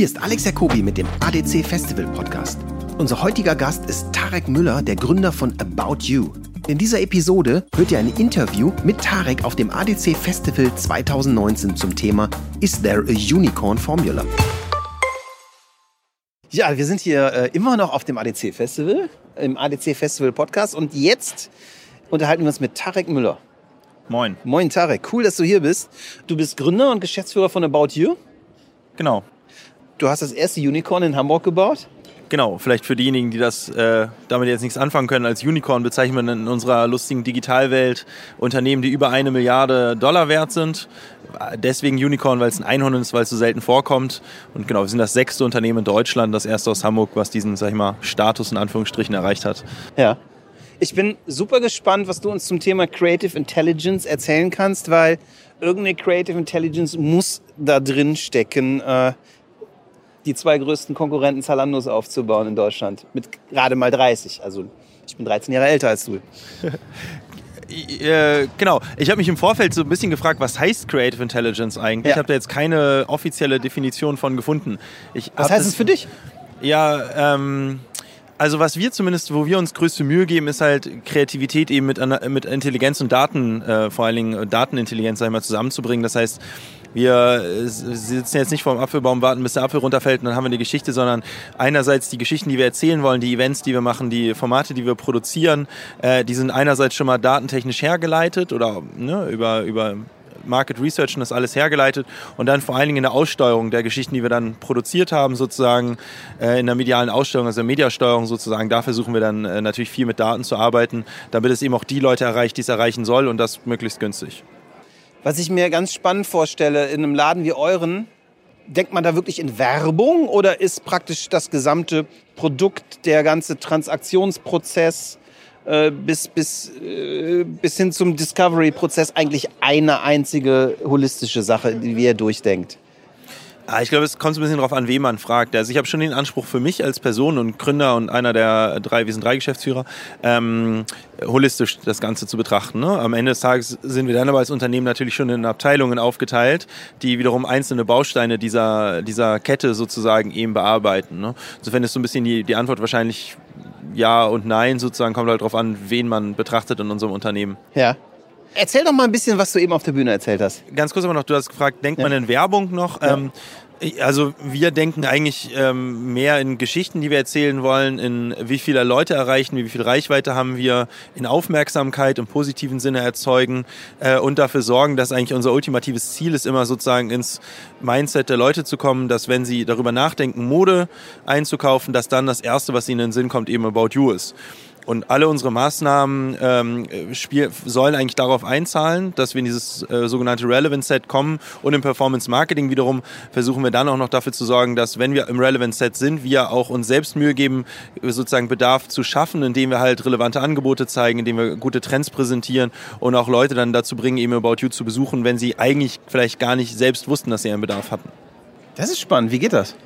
Hier ist Alex Jacobi mit dem ADC Festival Podcast. Unser heutiger Gast ist Tarek Müller, der Gründer von About You. In dieser Episode hört ihr ein Interview mit Tarek auf dem ADC Festival 2019 zum Thema Is there a Unicorn Formula? Ja, wir sind hier äh, immer noch auf dem ADC Festival, im ADC Festival Podcast und jetzt unterhalten wir uns mit Tarek Müller. Moin. Moin Tarek, cool, dass du hier bist. Du bist Gründer und Geschäftsführer von About You. Genau. Du hast das erste Unicorn in Hamburg gebaut. Genau, vielleicht für diejenigen, die das äh, damit jetzt nichts anfangen können, als Unicorn bezeichnen wir in unserer lustigen Digitalwelt Unternehmen, die über eine Milliarde Dollar wert sind. Deswegen Unicorn, weil es ein Einhorn ist, weil es so selten vorkommt. Und genau, wir sind das sechste Unternehmen in Deutschland, das erste aus Hamburg, was diesen, sag ich mal, Status in Anführungsstrichen erreicht hat. Ja. Ich bin super gespannt, was du uns zum Thema Creative Intelligence erzählen kannst, weil irgendeine Creative Intelligence muss da drin stecken, äh, die zwei größten Konkurrenten Zalandos aufzubauen in Deutschland. Mit gerade mal 30. Also ich bin 13 Jahre älter als du. Äh, genau. Ich habe mich im Vorfeld so ein bisschen gefragt, was heißt Creative Intelligence eigentlich? Ja. Ich habe da jetzt keine offizielle Definition von gefunden. Ich was heißt es für dich? Ja, ähm, also was wir zumindest, wo wir uns größte Mühe geben, ist halt Kreativität eben mit, mit Intelligenz und Daten, äh, vor allen Dingen Datenintelligenz, sag ich mal, zusammenzubringen. Das heißt, wir äh, sitzen jetzt nicht vor dem Apfelbaum, warten, bis der Apfel runterfällt und dann haben wir eine Geschichte, sondern einerseits die Geschichten, die wir erzählen wollen, die Events, die wir machen, die Formate, die wir produzieren, äh, die sind einerseits schon mal datentechnisch hergeleitet oder ne, über, über Market Research und das alles hergeleitet und dann vor allen Dingen in der Aussteuerung der Geschichten, die wir dann produziert haben, sozusagen äh, in der medialen Aussteuerung, also der Mediasteuerung sozusagen, da versuchen wir dann äh, natürlich viel mit Daten zu arbeiten, damit es eben auch die Leute erreicht, die es erreichen soll und das möglichst günstig. Was ich mir ganz spannend vorstelle, in einem Laden wie euren, denkt man da wirklich in Werbung oder ist praktisch das gesamte Produkt, der ganze Transaktionsprozess äh, bis, bis, äh, bis hin zum Discovery-Prozess eigentlich eine einzige holistische Sache, die ihr durchdenkt? Ah, ich glaube, es kommt ein bisschen darauf an, wen man fragt. Also ich habe schon den Anspruch für mich als Person und Gründer und einer der drei, wir sind drei Geschäftsführer, ähm, holistisch das Ganze zu betrachten. Ne? Am Ende des Tages sind wir dann aber als Unternehmen natürlich schon in Abteilungen aufgeteilt, die wiederum einzelne Bausteine dieser, dieser Kette sozusagen eben bearbeiten. Ne? Insofern ist so ein bisschen die, die Antwort wahrscheinlich ja und nein sozusagen, kommt halt darauf an, wen man betrachtet in unserem Unternehmen. Ja. Erzähl doch mal ein bisschen, was du eben auf der Bühne erzählt hast. Ganz kurz aber noch, du hast gefragt, denkt ja. man in Werbung noch? Ja. Ähm, also wir denken eigentlich ähm, mehr in Geschichten, die wir erzählen wollen, in wie viele Leute erreichen, wie viel Reichweite haben wir, in Aufmerksamkeit im positiven Sinne erzeugen äh, und dafür sorgen, dass eigentlich unser ultimatives Ziel ist, immer sozusagen ins Mindset der Leute zu kommen, dass wenn sie darüber nachdenken, Mode einzukaufen, dass dann das Erste, was ihnen in den Sinn kommt, eben About You ist. Und alle unsere Maßnahmen ähm, spiel, sollen eigentlich darauf einzahlen, dass wir in dieses äh, sogenannte Relevance Set kommen. Und im Performance Marketing wiederum versuchen wir dann auch noch dafür zu sorgen, dass wenn wir im Relevance Set sind, wir auch uns selbst Mühe geben, sozusagen Bedarf zu schaffen, indem wir halt relevante Angebote zeigen, indem wir gute Trends präsentieren und auch Leute dann dazu bringen, eben About You zu besuchen, wenn sie eigentlich vielleicht gar nicht selbst wussten, dass sie einen Bedarf hatten. Das ist spannend. Wie geht das?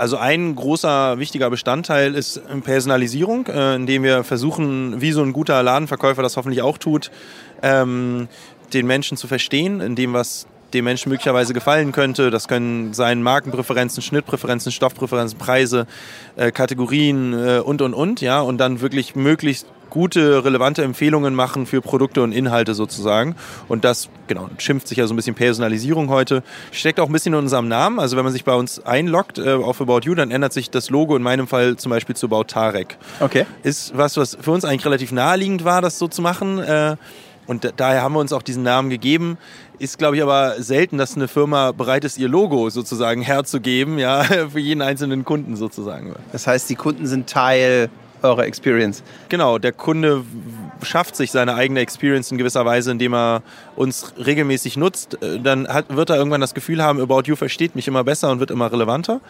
Also ein großer wichtiger Bestandteil ist Personalisierung, äh, indem wir versuchen, wie so ein guter Ladenverkäufer das hoffentlich auch tut, ähm, den Menschen zu verstehen, in dem was dem Menschen möglicherweise gefallen könnte. Das können sein Markenpräferenzen, Schnittpräferenzen, Stoffpräferenzen, Preise, äh, Kategorien äh, und und und, ja, und dann wirklich möglichst gute, relevante Empfehlungen machen für Produkte und Inhalte sozusagen. Und das, genau, schimpft sich ja so ein bisschen Personalisierung heute. Steckt auch ein bisschen in unserem Namen. Also wenn man sich bei uns einloggt äh, auf About You, dann ändert sich das Logo in meinem Fall zum Beispiel zu About Tarek. Okay. Ist was, was für uns eigentlich relativ naheliegend war, das so zu machen. Äh, und daher haben wir uns auch diesen Namen gegeben. Ist, glaube ich, aber selten, dass eine Firma bereit ist, ihr Logo sozusagen herzugeben, ja, für jeden einzelnen Kunden sozusagen. Das heißt, die Kunden sind Teil eurer Experience. Genau, der Kunde schafft sich seine eigene Experience in gewisser Weise, indem er uns regelmäßig nutzt. Äh, dann hat, wird er irgendwann das Gefühl haben, About You versteht mich immer besser und wird immer relevanter.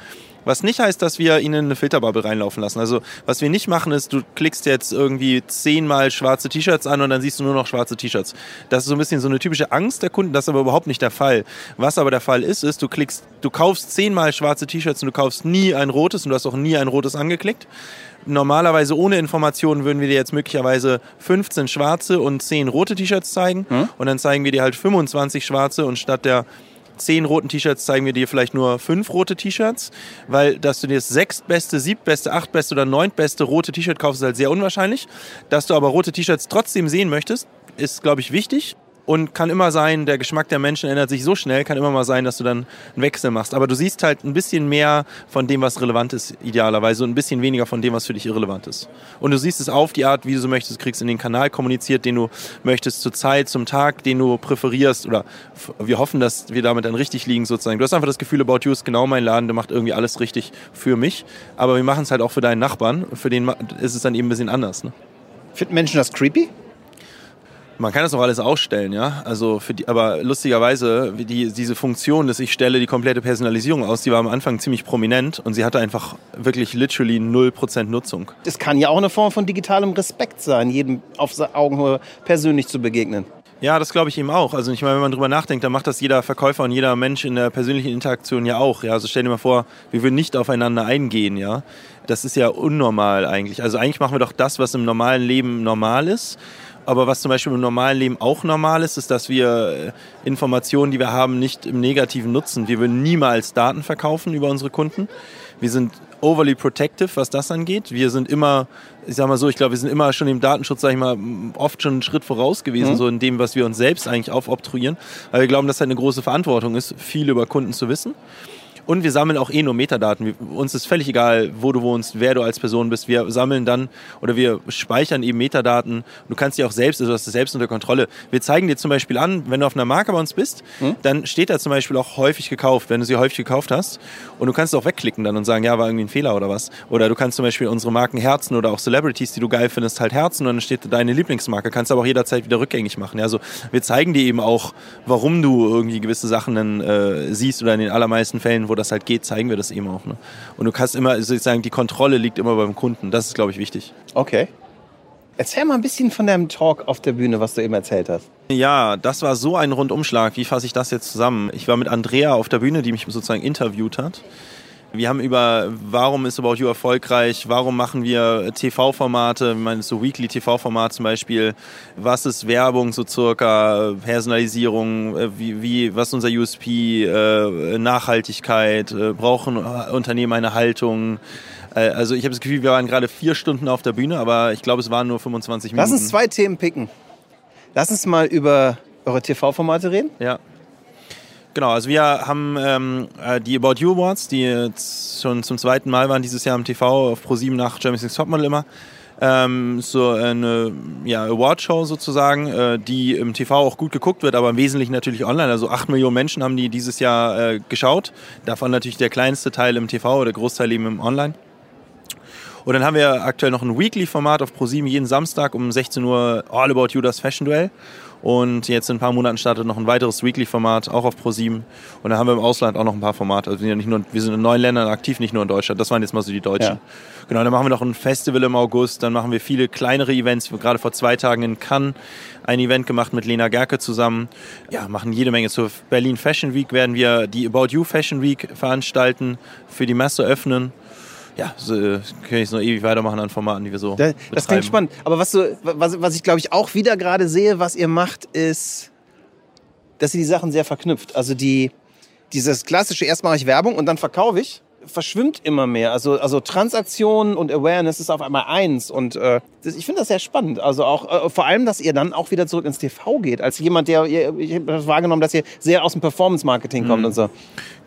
Was nicht heißt, dass wir ihn in eine Filterbubble reinlaufen lassen. Also was wir nicht machen ist, du klickst jetzt irgendwie zehnmal schwarze T-Shirts an und dann siehst du nur noch schwarze T-Shirts. Das ist so ein bisschen so eine typische Angst der Kunden, das ist aber überhaupt nicht der Fall. Was aber der Fall ist, ist, du klickst, du kaufst zehnmal schwarze T-Shirts und du kaufst nie ein rotes und du hast auch nie ein rotes angeklickt normalerweise ohne Informationen würden wir dir jetzt möglicherweise 15 schwarze und 10 rote T-Shirts zeigen. Hm? Und dann zeigen wir dir halt 25 schwarze und statt der zehn roten T-Shirts zeigen wir dir vielleicht nur fünf rote T-Shirts, weil dass du dir das sechstbeste, siebtbeste, achtbeste oder neuntbeste rote T-Shirt kaufst, ist halt sehr unwahrscheinlich. Dass du aber rote T-Shirts trotzdem sehen möchtest, ist, glaube ich, wichtig. Und kann immer sein, der Geschmack der Menschen ändert sich so schnell, kann immer mal sein, dass du dann einen Wechsel machst. Aber du siehst halt ein bisschen mehr von dem, was relevant ist, idealerweise, und ein bisschen weniger von dem, was für dich irrelevant ist. Und du siehst es auf die Art, wie du so möchtest. Kriegst in den Kanal kommuniziert, den du möchtest, zur Zeit, zum Tag, den du präferierst. Oder wir hoffen, dass wir damit dann richtig liegen, sozusagen. Du hast einfach das Gefühl, About You ist genau mein Laden, der macht irgendwie alles richtig für mich. Aber wir machen es halt auch für deinen Nachbarn. Für den ist es dann eben ein bisschen anders. Ne? Finden Menschen das creepy? Man kann das auch alles ausstellen, ja. Also für die, aber lustigerweise, die, diese Funktion, dass ich stelle die komplette Personalisierung aus, die war am Anfang ziemlich prominent und sie hatte einfach wirklich literally 0% Nutzung. Das kann ja auch eine Form von digitalem Respekt sein, jedem auf Augenhöhe persönlich zu begegnen. Ja, das glaube ich eben auch. Also ich meine, wenn man drüber nachdenkt, dann macht das jeder Verkäufer und jeder Mensch in der persönlichen Interaktion ja auch. Ja, also stell dir mal vor, wir würden nicht aufeinander eingehen, ja. Das ist ja unnormal eigentlich. Also eigentlich machen wir doch das, was im normalen Leben normal ist. Aber was zum Beispiel im normalen Leben auch normal ist, ist, dass wir äh, Informationen, die wir haben, nicht im Negativen nutzen. Wir würden niemals Daten verkaufen über unsere Kunden. Wir sind overly protective, was das angeht. Wir sind immer, ich sag mal so, ich glaube, wir sind immer schon im Datenschutz, sag ich mal, oft schon einen Schritt voraus gewesen, mhm. so in dem, was wir uns selbst eigentlich aufobtruieren. Weil wir glauben, dass halt eine große Verantwortung ist, viel über Kunden zu wissen. Und wir sammeln auch eh nur Metadaten. uns ist völlig egal, wo du wohnst, wer du als Person bist. Wir sammeln dann oder wir speichern eben Metadaten. Du kannst die auch selbst, also du hast das selbst unter Kontrolle. Wir zeigen dir zum Beispiel an, wenn du auf einer Marke bei uns bist, hm? dann steht da zum Beispiel auch häufig gekauft, wenn du sie häufig gekauft hast. Und du kannst auch wegklicken dann und sagen, ja, war irgendwie ein Fehler oder was. Oder du kannst zum Beispiel unsere Marken herzen oder auch Celebrities, die du geil findest, halt herzen und dann steht deine Lieblingsmarke. Kannst aber auch jederzeit wieder rückgängig machen. Ja, also wir zeigen dir eben auch, warum du irgendwie gewisse Sachen dann äh, siehst oder in den allermeisten Fällen, wo das halt geht, zeigen wir das eben auch. Ne? Und du kannst immer sozusagen, die Kontrolle liegt immer beim Kunden. Das ist, glaube ich, wichtig. Okay. Erzähl mal ein bisschen von deinem Talk auf der Bühne, was du eben erzählt hast. Ja, das war so ein Rundumschlag. Wie fasse ich das jetzt zusammen? Ich war mit Andrea auf der Bühne, die mich sozusagen interviewt hat. Wir haben über, warum ist About You erfolgreich, warum machen wir TV-Formate, ich meine so Weekly-TV-Format zum Beispiel, was ist Werbung so circa, Personalisierung, äh, wie, wie was ist unser USP, äh, Nachhaltigkeit, äh, brauchen Unternehmen eine Haltung, also ich habe das Gefühl, wir waren gerade vier Stunden auf der Bühne, aber ich glaube, es waren nur 25 Minuten. Lass uns zwei Themen picken. Lass uns mal über eure TV-Formate reden. Ja. Genau, also wir haben ähm, äh, die About You Awards, die jetzt schon zum zweiten Mal waren dieses Jahr im TV auf Pro7 nach Germany's Next Topmodel immer. Ähm, so eine ja, Awardshow sozusagen, äh, die im TV auch gut geguckt wird, aber im Wesentlichen natürlich online. Also acht Millionen Menschen haben die dieses Jahr äh, geschaut. Davon natürlich der kleinste Teil im TV oder der Großteil eben im Online. Und dann haben wir aktuell noch ein Weekly-Format auf ProSieben jeden Samstag um 16 Uhr All About You, das Fashion Duell. Und jetzt in ein paar Monaten startet noch ein weiteres Weekly-Format, auch auf Pro7. Und dann haben wir im Ausland auch noch ein paar Formate. Also wir sind, ja nicht nur, wir sind in neun Ländern aktiv, nicht nur in Deutschland. Das waren jetzt mal so die Deutschen. Ja. Genau, dann machen wir noch ein Festival im August. Dann machen wir viele kleinere Events. Wir haben gerade vor zwei Tagen in Cannes ein Event gemacht mit Lena Gerke zusammen. Ja, machen jede Menge. Zur Berlin Fashion Week werden wir die About You Fashion Week veranstalten, für die Messe öffnen ja, so, äh, kann ich noch ewig weitermachen an Formaten, die wir so. Das, das klingt spannend. Aber was, du, was, was ich glaube ich auch wieder gerade sehe, was ihr macht, ist, dass ihr die Sachen sehr verknüpft. Also die, dieses klassische, erst mache ich Werbung und dann verkaufe ich verschwimmt immer mehr. Also, also Transaktionen und Awareness ist auf einmal eins. Und äh, das, ich finde das sehr spannend. Also auch äh, vor allem, dass ihr dann auch wieder zurück ins TV geht. Als jemand, der ich habe wahrgenommen, dass ihr sehr aus dem Performance-Marketing kommt mhm. und so.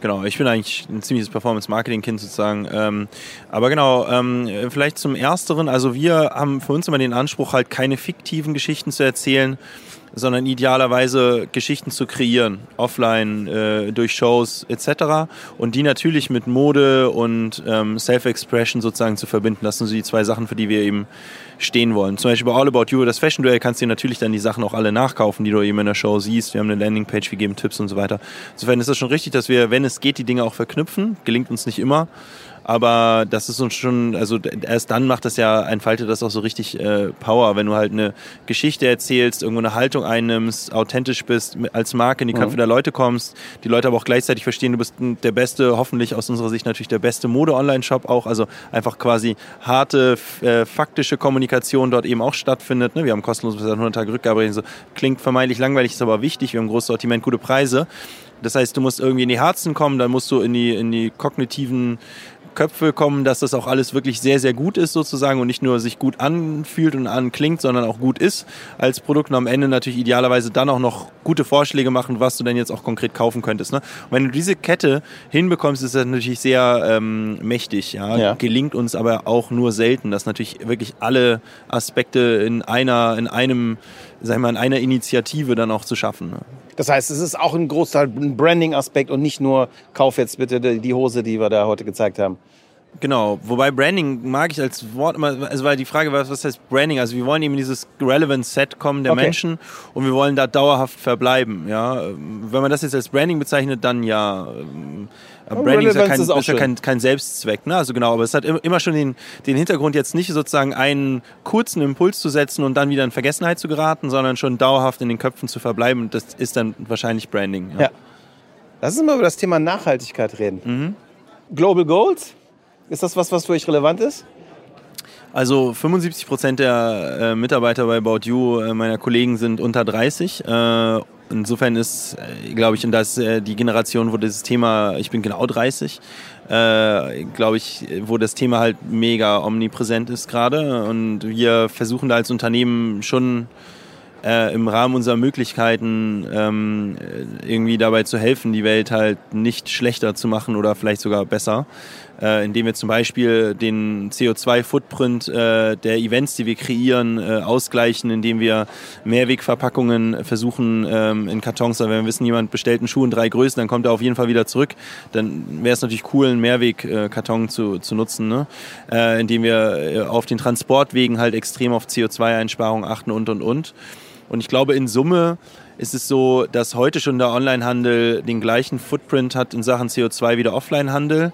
Genau, ich bin eigentlich ein ziemliches Performance-Marketing-Kind sozusagen. Ähm, aber genau, ähm, vielleicht zum Ersteren. Also wir haben für uns immer den Anspruch, halt keine fiktiven Geschichten zu erzählen, sondern idealerweise Geschichten zu kreieren, offline, äh, durch Shows etc. Und die natürlich mit Mode und ähm, Self-Expression sozusagen zu verbinden. Das sind so die zwei Sachen, für die wir eben stehen wollen. Zum Beispiel bei All About You, das Fashion Duell, kannst du dir natürlich dann die Sachen auch alle nachkaufen, die du eben in der Show siehst. Wir haben eine Landingpage, wir geben Tipps und so weiter. Insofern ist es schon richtig, dass wir, wenn es geht, die Dinge auch verknüpfen. Gelingt uns nicht immer. Aber das ist uns schon, also erst dann macht das ja, entfaltet das auch so richtig äh, Power, wenn du halt eine Geschichte erzählst, irgendwo eine Haltung einnimmst, authentisch bist, als Marke in die Köpfe mhm. der Leute kommst, die Leute aber auch gleichzeitig verstehen, du bist der beste, hoffentlich aus unserer Sicht natürlich der beste Mode-Online-Shop auch, also einfach quasi harte, äh, faktische Kommunikation dort eben auch stattfindet. Ne? Wir haben kostenlos bis 100 Tage Rückgabe, so klingt vermeintlich langweilig, ist aber wichtig, wir haben ein großes Sortiment, gute Preise. Das heißt, du musst irgendwie in die Herzen kommen, dann musst du in die, in die kognitiven Köpfe kommen, dass das auch alles wirklich sehr, sehr gut ist sozusagen und nicht nur sich gut anfühlt und anklingt, sondern auch gut ist als Produkt und am Ende natürlich idealerweise dann auch noch gute Vorschläge machen, was du denn jetzt auch konkret kaufen könntest. Ne? Und wenn du diese Kette hinbekommst, ist das natürlich sehr ähm, mächtig. Ja? ja? Gelingt uns aber auch nur selten, dass natürlich wirklich alle Aspekte in einer, in einem, sag ich mal, in einer Initiative dann auch zu schaffen. Ne? Das heißt, es ist auch ein Großteil Branding-Aspekt und nicht nur, kauf jetzt bitte die Hose, die wir da heute gezeigt haben. Genau, wobei Branding mag ich als Wort immer, also weil die Frage war, was heißt Branding? Also wir wollen eben in dieses Relevant Set kommen der okay. Menschen und wir wollen da dauerhaft verbleiben. Ja, wenn man das jetzt als Branding bezeichnet, dann ja. Branding ist ja, kein, ist, ist ja kein, kein, Selbstzweck, ne? Also genau, aber es hat immer schon den, den Hintergrund, jetzt nicht sozusagen einen kurzen Impuls zu setzen und dann wieder in Vergessenheit zu geraten, sondern schon dauerhaft in den Köpfen zu verbleiben. Das ist dann wahrscheinlich Branding. Ja. ja. Lass uns mal über das Thema Nachhaltigkeit reden. Mhm. Global Goals, ist das was, was für euch relevant ist? Also 75 Prozent der äh, Mitarbeiter bei About You, äh, meiner Kollegen, sind unter 30. Äh, insofern ist, äh, glaube ich, und das äh, die Generation, wo dieses Thema, ich bin genau 30, äh, glaube ich, wo das Thema halt mega omnipräsent ist gerade. Und wir versuchen da als Unternehmen schon äh, im Rahmen unserer Möglichkeiten ähm, irgendwie dabei zu helfen, die Welt halt nicht schlechter zu machen oder vielleicht sogar besser äh, indem wir zum Beispiel den CO2-Footprint äh, der Events, die wir kreieren, äh, ausgleichen, indem wir Mehrwegverpackungen versuchen ähm, in Kartons, wenn wir wissen, jemand bestellt einen Schuh in drei Größen, dann kommt er auf jeden Fall wieder zurück. Dann wäre es natürlich cool, einen Mehrwegkarton zu, zu nutzen, ne? äh, indem wir äh, auf den Transportwegen halt extrem auf CO2-Einsparungen achten und und und. Und ich glaube, in Summe ist es so, dass heute schon der Onlinehandel den gleichen Footprint hat in Sachen CO2 wie der Offlinehandel.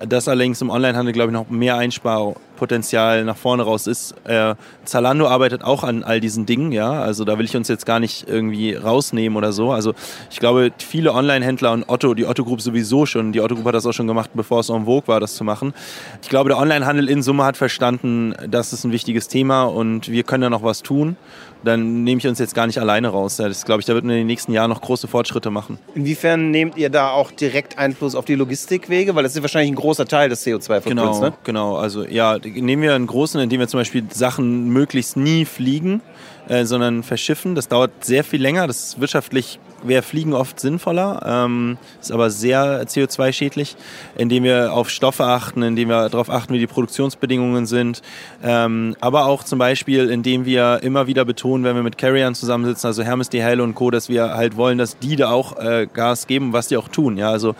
Das allerdings im Onlinehandel, glaube ich, noch mehr Einsparpotenzial nach vorne raus ist. Äh, Zalando arbeitet auch an all diesen Dingen, ja. Also da will ich uns jetzt gar nicht irgendwie rausnehmen oder so. Also ich glaube, viele Online-Händler und Otto, die Otto Group sowieso schon, die Otto Group hat das auch schon gemacht, bevor es en vogue war, das zu machen. Ich glaube, der Onlinehandel in Summe hat verstanden, das ist ein wichtiges Thema und wir können da noch was tun dann nehme ich uns jetzt gar nicht alleine raus. Das glaube ich, da wird in den nächsten Jahren noch große Fortschritte machen. Inwiefern nehmt ihr da auch direkt Einfluss auf die Logistikwege? Weil das ist wahrscheinlich ein großer Teil des CO2-Footprints, genau, ne? Genau, also ja, nehmen wir einen großen, indem wir zum Beispiel Sachen möglichst nie fliegen, äh, sondern verschiffen. Das dauert sehr viel länger, das ist wirtschaftlich wäre Fliegen oft sinnvoller, ähm, ist aber sehr CO2-schädlich, indem wir auf Stoffe achten, indem wir darauf achten, wie die Produktionsbedingungen sind, ähm, aber auch zum Beispiel, indem wir immer wieder betonen, wenn wir mit Carriern zusammensitzen, also Hermes, DHL und Co., dass wir halt wollen, dass die da auch äh, Gas geben, was die auch tun. Ja, also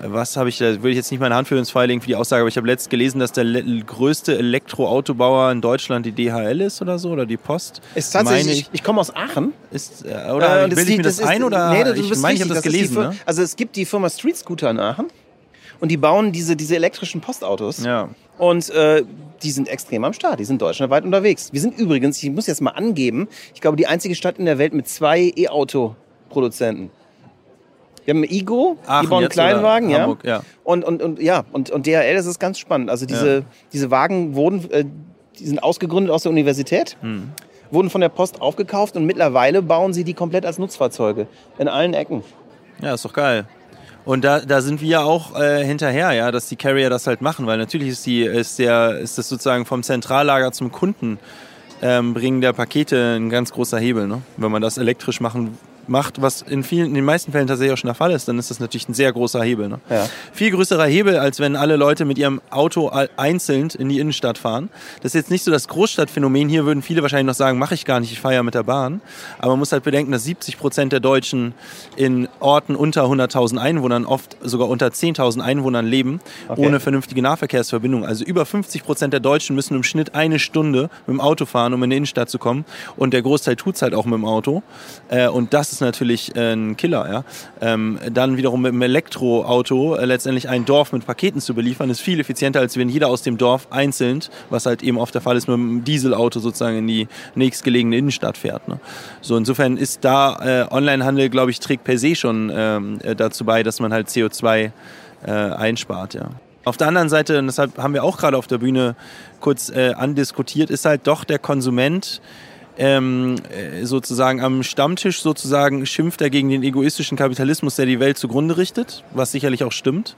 was habe ich, da würde ich jetzt nicht meine Hand für ins Feuer legen für die Aussage, aber ich habe letztens gelesen, dass der größte Elektroautobauer in Deutschland die DHL ist oder so, oder die Post. Ist tatsächlich, ich, ich komme aus Aachen. Ist, äh, oder äh, bilde ich mir das, das ein? Oder nee, ich meine, ich habe das gelesen. Das ne? Also es gibt die Firma Street Scooter in Aachen und die bauen diese, diese elektrischen Postautos. Ja. Und äh, die sind extrem am Start, die sind deutschlandweit unterwegs. Wir sind übrigens, ich muss jetzt mal angeben, ich glaube, die einzige Stadt in der Welt mit zwei E-Auto-Produzenten. Wir haben Igo, Aachen die bauen Kleinwagen, ja. Hamburg, ja. Und, und, und, ja, und, und DHL, das ist ganz spannend. Also diese, ja. diese Wagen wurden, äh, die sind ausgegründet aus der Universität. Hm wurden von der Post aufgekauft und mittlerweile bauen sie die komplett als Nutzfahrzeuge in allen Ecken. Ja, ist doch geil. Und da, da sind wir auch äh, hinterher, ja, dass die Carrier das halt machen, weil natürlich ist die, ist der, ist das sozusagen vom Zentrallager zum Kunden ähm, bringen der Pakete ein ganz großer Hebel, ne? Wenn man das elektrisch machen macht, was in vielen, in den meisten Fällen tatsächlich auch schon der Fall ist, dann ist das natürlich ein sehr großer Hebel. Ne? Ja. Viel größerer Hebel, als wenn alle Leute mit ihrem Auto einzeln in die Innenstadt fahren. Das ist jetzt nicht so das Großstadtphänomen. Hier würden viele wahrscheinlich noch sagen, mache ich gar nicht, ich fahre ja mit der Bahn. Aber man muss halt bedenken, dass 70 Prozent der Deutschen in Orten unter 100.000 Einwohnern, oft sogar unter 10.000 Einwohnern leben, okay. ohne vernünftige Nahverkehrsverbindung. Also über 50 Prozent der Deutschen müssen im Schnitt eine Stunde mit dem Auto fahren, um in die Innenstadt zu kommen. Und der Großteil tut es halt auch mit dem Auto. Äh, und das ist ist natürlich äh, ein Killer. Ja? Ähm, dann wiederum mit einem Elektroauto äh, letztendlich ein Dorf mit Paketen zu beliefern, ist viel effizienter, als wenn jeder aus dem Dorf einzeln, was halt eben oft der Fall ist, mit einem Dieselauto sozusagen in die nächstgelegene Innenstadt fährt. Ne? So insofern ist da äh, Onlinehandel, glaube ich, trägt per se schon ähm, äh, dazu bei, dass man halt CO2 äh, einspart. Ja. Auf der anderen Seite, und deshalb haben wir auch gerade auf der Bühne kurz äh, andiskutiert, ist halt doch der Konsument ähm, äh, sozusagen am Stammtisch sozusagen schimpft er gegen den egoistischen Kapitalismus, der die Welt zugrunde richtet, was sicherlich auch stimmt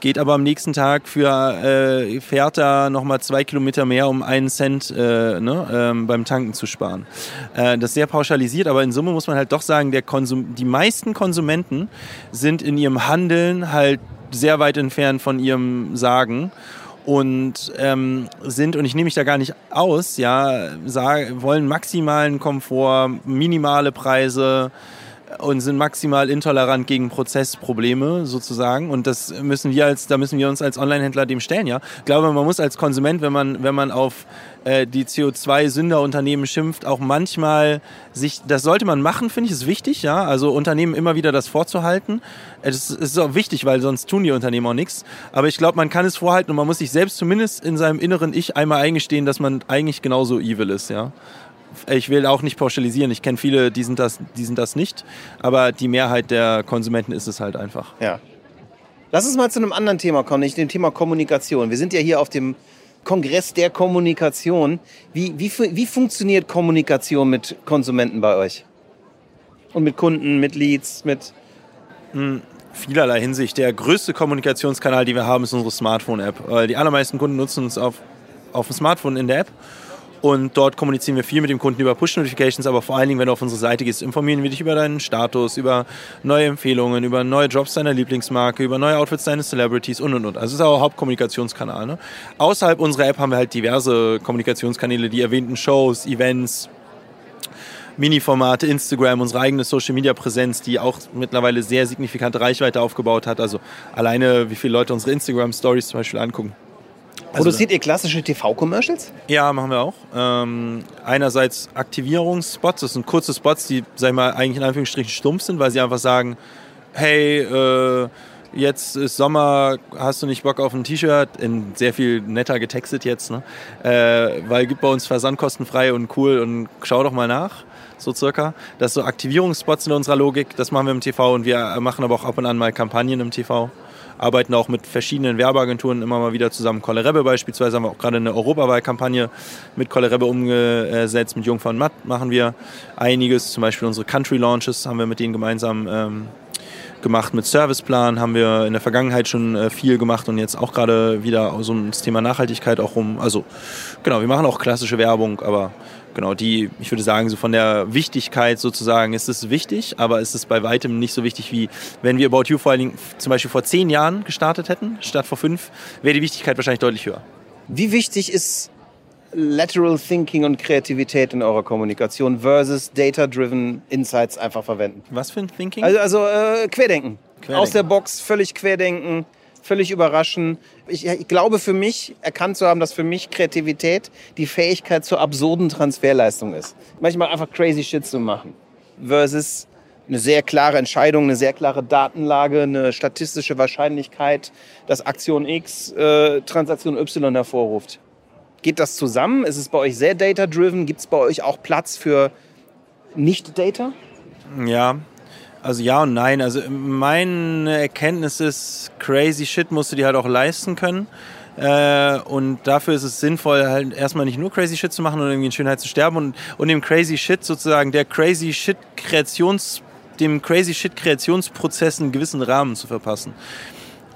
geht aber am nächsten Tag für äh, fährt er nochmal zwei Kilometer mehr, um einen Cent äh, ne, ähm, beim Tanken zu sparen. Äh, das ist sehr pauschalisiert, aber in Summe muss man halt doch sagen, der Konsum die meisten Konsumenten sind in ihrem Handeln halt sehr weit entfernt von ihrem Sagen und ähm, sind, und ich nehme mich da gar nicht aus, ja, sagen, wollen maximalen Komfort, minimale Preise, und sind maximal intolerant gegen Prozessprobleme sozusagen. Und das müssen wir als, da müssen wir uns als Online-Händler dem stellen, ja. Ich glaube, man muss als Konsument, wenn man, wenn man auf äh, die CO2-Sünderunternehmen schimpft, auch manchmal sich, das sollte man machen, finde ich, ist wichtig, ja. Also Unternehmen immer wieder das vorzuhalten. Es ist auch wichtig, weil sonst tun die Unternehmen auch nichts. Aber ich glaube, man kann es vorhalten und man muss sich selbst zumindest in seinem inneren Ich einmal eingestehen, dass man eigentlich genauso evil ist, ja ich will auch nicht pauschalisieren. Ich kenne viele, die sind, das, die sind das nicht. Aber die Mehrheit der Konsumenten ist es halt einfach. Ja. Lass uns mal zu einem anderen Thema kommen, nicht dem Thema Kommunikation. Wir sind ja hier auf dem Kongress der Kommunikation. Wie, wie, wie funktioniert Kommunikation mit Konsumenten bei euch? Und mit Kunden, mit Leads, mit... Hm, vielerlei Hinsicht. Der größte Kommunikationskanal, den wir haben, ist unsere Smartphone-App. Die allermeisten Kunden nutzen uns auf, auf dem Smartphone in der App. Und dort kommunizieren wir viel mit dem Kunden über Push-Notifications, aber vor allen Dingen, wenn du auf unsere Seite gehst, informieren wir dich über deinen Status, über neue Empfehlungen, über neue Jobs deiner Lieblingsmarke, über neue Outfits deines Celebrities und und und. Also es ist auch Hauptkommunikationskanal. Ne? Außerhalb unserer App haben wir halt diverse Kommunikationskanäle, die erwähnten Shows, Events, Mini-Formate, Instagram, unsere eigene Social-Media-Präsenz, die auch mittlerweile sehr signifikante Reichweite aufgebaut hat. Also alleine, wie viele Leute unsere Instagram-Stories zum Beispiel angucken. Also Produziert ihr klassische TV-Commercials? Ja, machen wir auch. Ähm, einerseits Aktivierungsspots, das sind kurze Spots, die, sag ich mal, eigentlich in Anführungsstrichen stumpf sind, weil sie einfach sagen, hey, äh, jetzt ist Sommer, hast du nicht Bock auf ein T-Shirt? In sehr viel netter getextet jetzt, ne? Äh, weil gibt bei uns Versand kostenfrei und cool und schau doch mal nach, so circa. Das ist so Aktivierungsspots in unserer Logik, das machen wir im TV und wir machen aber auch ab und an mal Kampagnen im TV arbeiten auch mit verschiedenen Werbeagenturen immer mal wieder zusammen. Kolle beispielsweise haben wir auch gerade eine Europawahlkampagne mit Kolle umgesetzt. Mit Jungfern Matt machen wir einiges. Zum Beispiel unsere Country Launches haben wir mit denen gemeinsam ähm, gemacht. Mit Serviceplan haben wir in der Vergangenheit schon äh, viel gemacht und jetzt auch gerade wieder so das Thema Nachhaltigkeit auch rum. Also genau, wir machen auch klassische Werbung, aber genau, die, ich würde sagen, so von der Wichtigkeit sozusagen ist es wichtig, aber ist es bei weitem nicht so wichtig, wie wenn wir About You vor allen Dingen zum Beispiel vor zehn Jahren gestartet hätten, statt vor fünf, wäre die Wichtigkeit wahrscheinlich deutlich höher. Wie wichtig ist Lateral Thinking und Kreativität in eurer Kommunikation versus Data-Driven Insights einfach verwenden? Was für ein Thinking? Also, also äh, querdenken. querdenken. Aus der Box, völlig querdenken völlig überraschen. Ich, ich, glaube für mich, erkannt zu haben, dass für mich Kreativität die Fähigkeit zur absurden Transferleistung ist. Manchmal einfach crazy shit zu machen. Versus eine sehr klare Entscheidung, eine sehr klare Datenlage, eine statistische Wahrscheinlichkeit, dass Aktion X äh, Transaktion Y hervorruft. Geht das zusammen? Ist es bei euch sehr data-driven? Gibt es bei euch auch Platz für Nicht-Data? Ja, also ja und nein. Also meine Erkenntnis ist, crazy shit musst du dir halt auch leisten können. Äh, und dafür ist es sinnvoll, halt erstmal nicht nur crazy shit zu machen und irgendwie in Schönheit zu sterben und, und dem crazy shit sozusagen, der crazy shit Kreations, dem crazy shit Kreationsprozess einen gewissen Rahmen zu verpassen.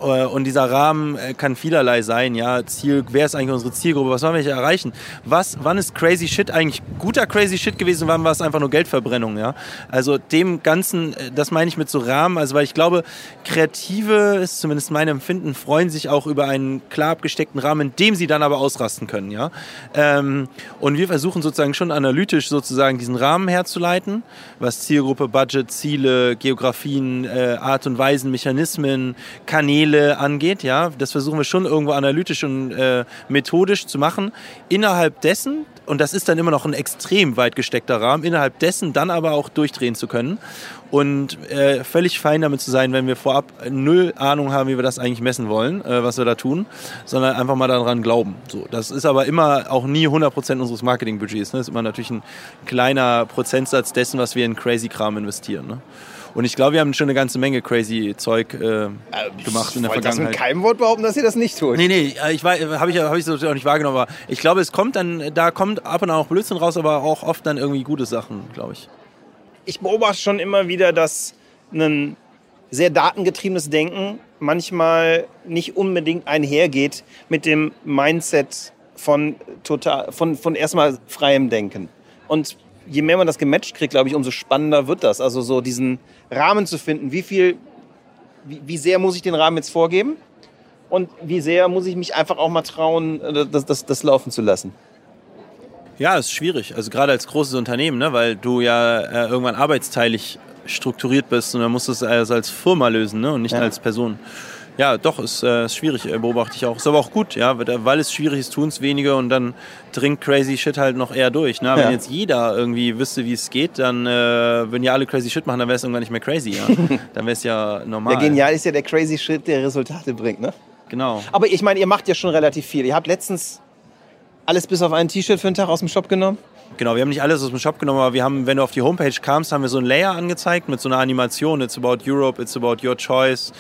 Äh, und dieser Rahmen äh, kann vielerlei sein. Ja, Ziel, wer ist eigentlich unsere Zielgruppe? Was wollen wir hier erreichen? Was, wann ist Crazy Shit eigentlich guter Crazy Shit gewesen? Wann war es einfach nur Geldverbrennung? Ja, also dem Ganzen, äh, das meine ich mit so Rahmen. Also weil ich glaube, Kreative ist zumindest mein Empfinden, freuen sich auch über einen klar abgesteckten Rahmen, in dem sie dann aber ausrasten können. Ja, ähm, und wir versuchen sozusagen schon analytisch sozusagen diesen Rahmen herzuleiten, was Zielgruppe, Budget, Ziele, Geografien, Art und Weisen, Mechanismen, Kanäle Kanäle angeht. Ja, das versuchen wir schon irgendwo analytisch und äh, methodisch zu machen. Innerhalb dessen, und das ist dann immer noch ein extrem weit gesteckter Rahmen, innerhalb dessen dann aber auch durchdrehen zu können und äh, völlig fein damit zu sein, wenn wir vorab null Ahnung haben, wie wir das eigentlich messen wollen, äh, was wir da tun, sondern einfach mal daran glauben. So, das ist aber immer auch nie 100% unseres Marketingbudgets. Ne? Das ist immer natürlich ein kleiner Prozentsatz dessen, was wir in Crazy Kram investieren. Ne? Und ich glaube, wir haben schon eine ganze Menge crazy Zeug äh, gemacht in der wollte das mit Vergangenheit. keinem Wort behaupten, dass ihr das nicht tut. Nee, nee, äh, ich habe ich, hab ich so auch nicht wahrgenommen, aber ich glaube, es kommt dann, da kommt ab und an auch Blödsinn raus, aber auch oft dann irgendwie gute Sachen, glaube ich. Ich beobachte schon immer wieder, dass ein sehr datengetriebenes Denken manchmal nicht unbedingt einhergeht mit dem Mindset von, total, von, von erstmal freiem Denken. Und je mehr man das gematcht kriegt, glaube ich, umso spannender wird das. Also so diesen Rahmen zu finden, wie viel, wie, wie sehr muss ich den Rahmen jetzt vorgeben und wie sehr muss ich mich einfach auch mal trauen, äh, das, das, das laufen zu lassen. Ja, ist schwierig. Also gerade als großes Unternehmen, ne? weil du ja äh, irgendwann arbeitsteilig strukturiert bist und dann musst du es also als Firma lösen ne? und nicht Ja. als Person. Ja, doch, ist, äh, ist schwierig, äh, beobachte ich auch. Ist aber auch gut, ja, weil es schwierig ist, tun es wenige und dann dringt crazy shit halt noch eher durch. Ne? Wenn Ja. jetzt jeder irgendwie wüsste, wie es geht, dann, äh, würden ja alle crazy shit machen, dann wäre es irgendwann nicht mehr crazy, ja. dann wäre es ja normal. Der genial ist ja der crazy Shit, der Resultate bringt, ne? Genau. Aber ich meine, ihr macht ja schon relativ viel. Ihr habt letztens alles bis auf ein T-Shirt für einen Tag aus dem Shop genommen. Genau, wir haben nicht alles aus dem Shop genommen, aber wir haben, wenn du auf die Homepage kamst, haben wir so ein Layer angezeigt mit so einer Animation. It's about Europe, it's about your choice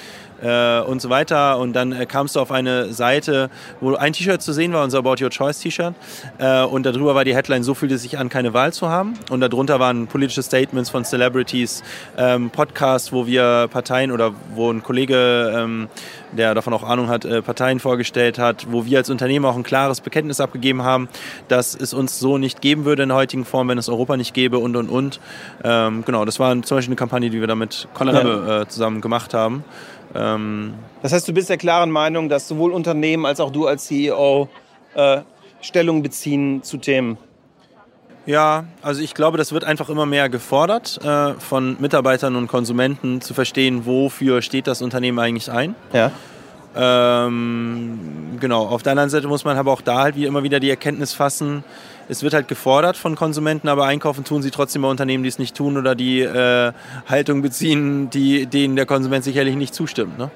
äh, und so weiter. Und dann äh, kamst du auf eine Seite, wo ein T-Shirt zu sehen war, unser About Your Choice T-Shirt. Äh, und darüber war die Headline, so fühlt es sich an, keine Wahl zu haben. Und darunter waren politische Statements von Celebrities, ähm, Podcasts, wo wir Parteien oder wo ein Kollege, ähm, der davon auch Ahnung hat, äh, Parteien vorgestellt hat, wo wir als Unternehmen auch ein klares Bekenntnis abgegeben haben, dass es uns so nicht geben würde in der heutigen Form, wenn es Europa nicht gäbe und und und. Ähm, genau, das war zum Beispiel eine Kampagne, die wir da mit Colin Rebbe, äh, zusammen gemacht haben. Ähm, Das heißt, du bist der klaren Meinung, dass sowohl Unternehmen als auch du als CEO äh, Stellung beziehen zu Themen. Ja, also ich glaube, das wird einfach immer mehr gefordert äh, von Mitarbeitern und Konsumenten zu verstehen, wofür steht das Unternehmen eigentlich ein. Ja. Ähm, genau, auf der anderen Seite muss man aber auch da halt wie immer wieder die Erkenntnis fassen, es wird halt gefordert von Konsumenten, aber einkaufen tun sie trotzdem bei Unternehmen, die es nicht tun oder die äh, Haltung beziehen, die, denen der Konsument sicherlich nicht zustimmt. Ne?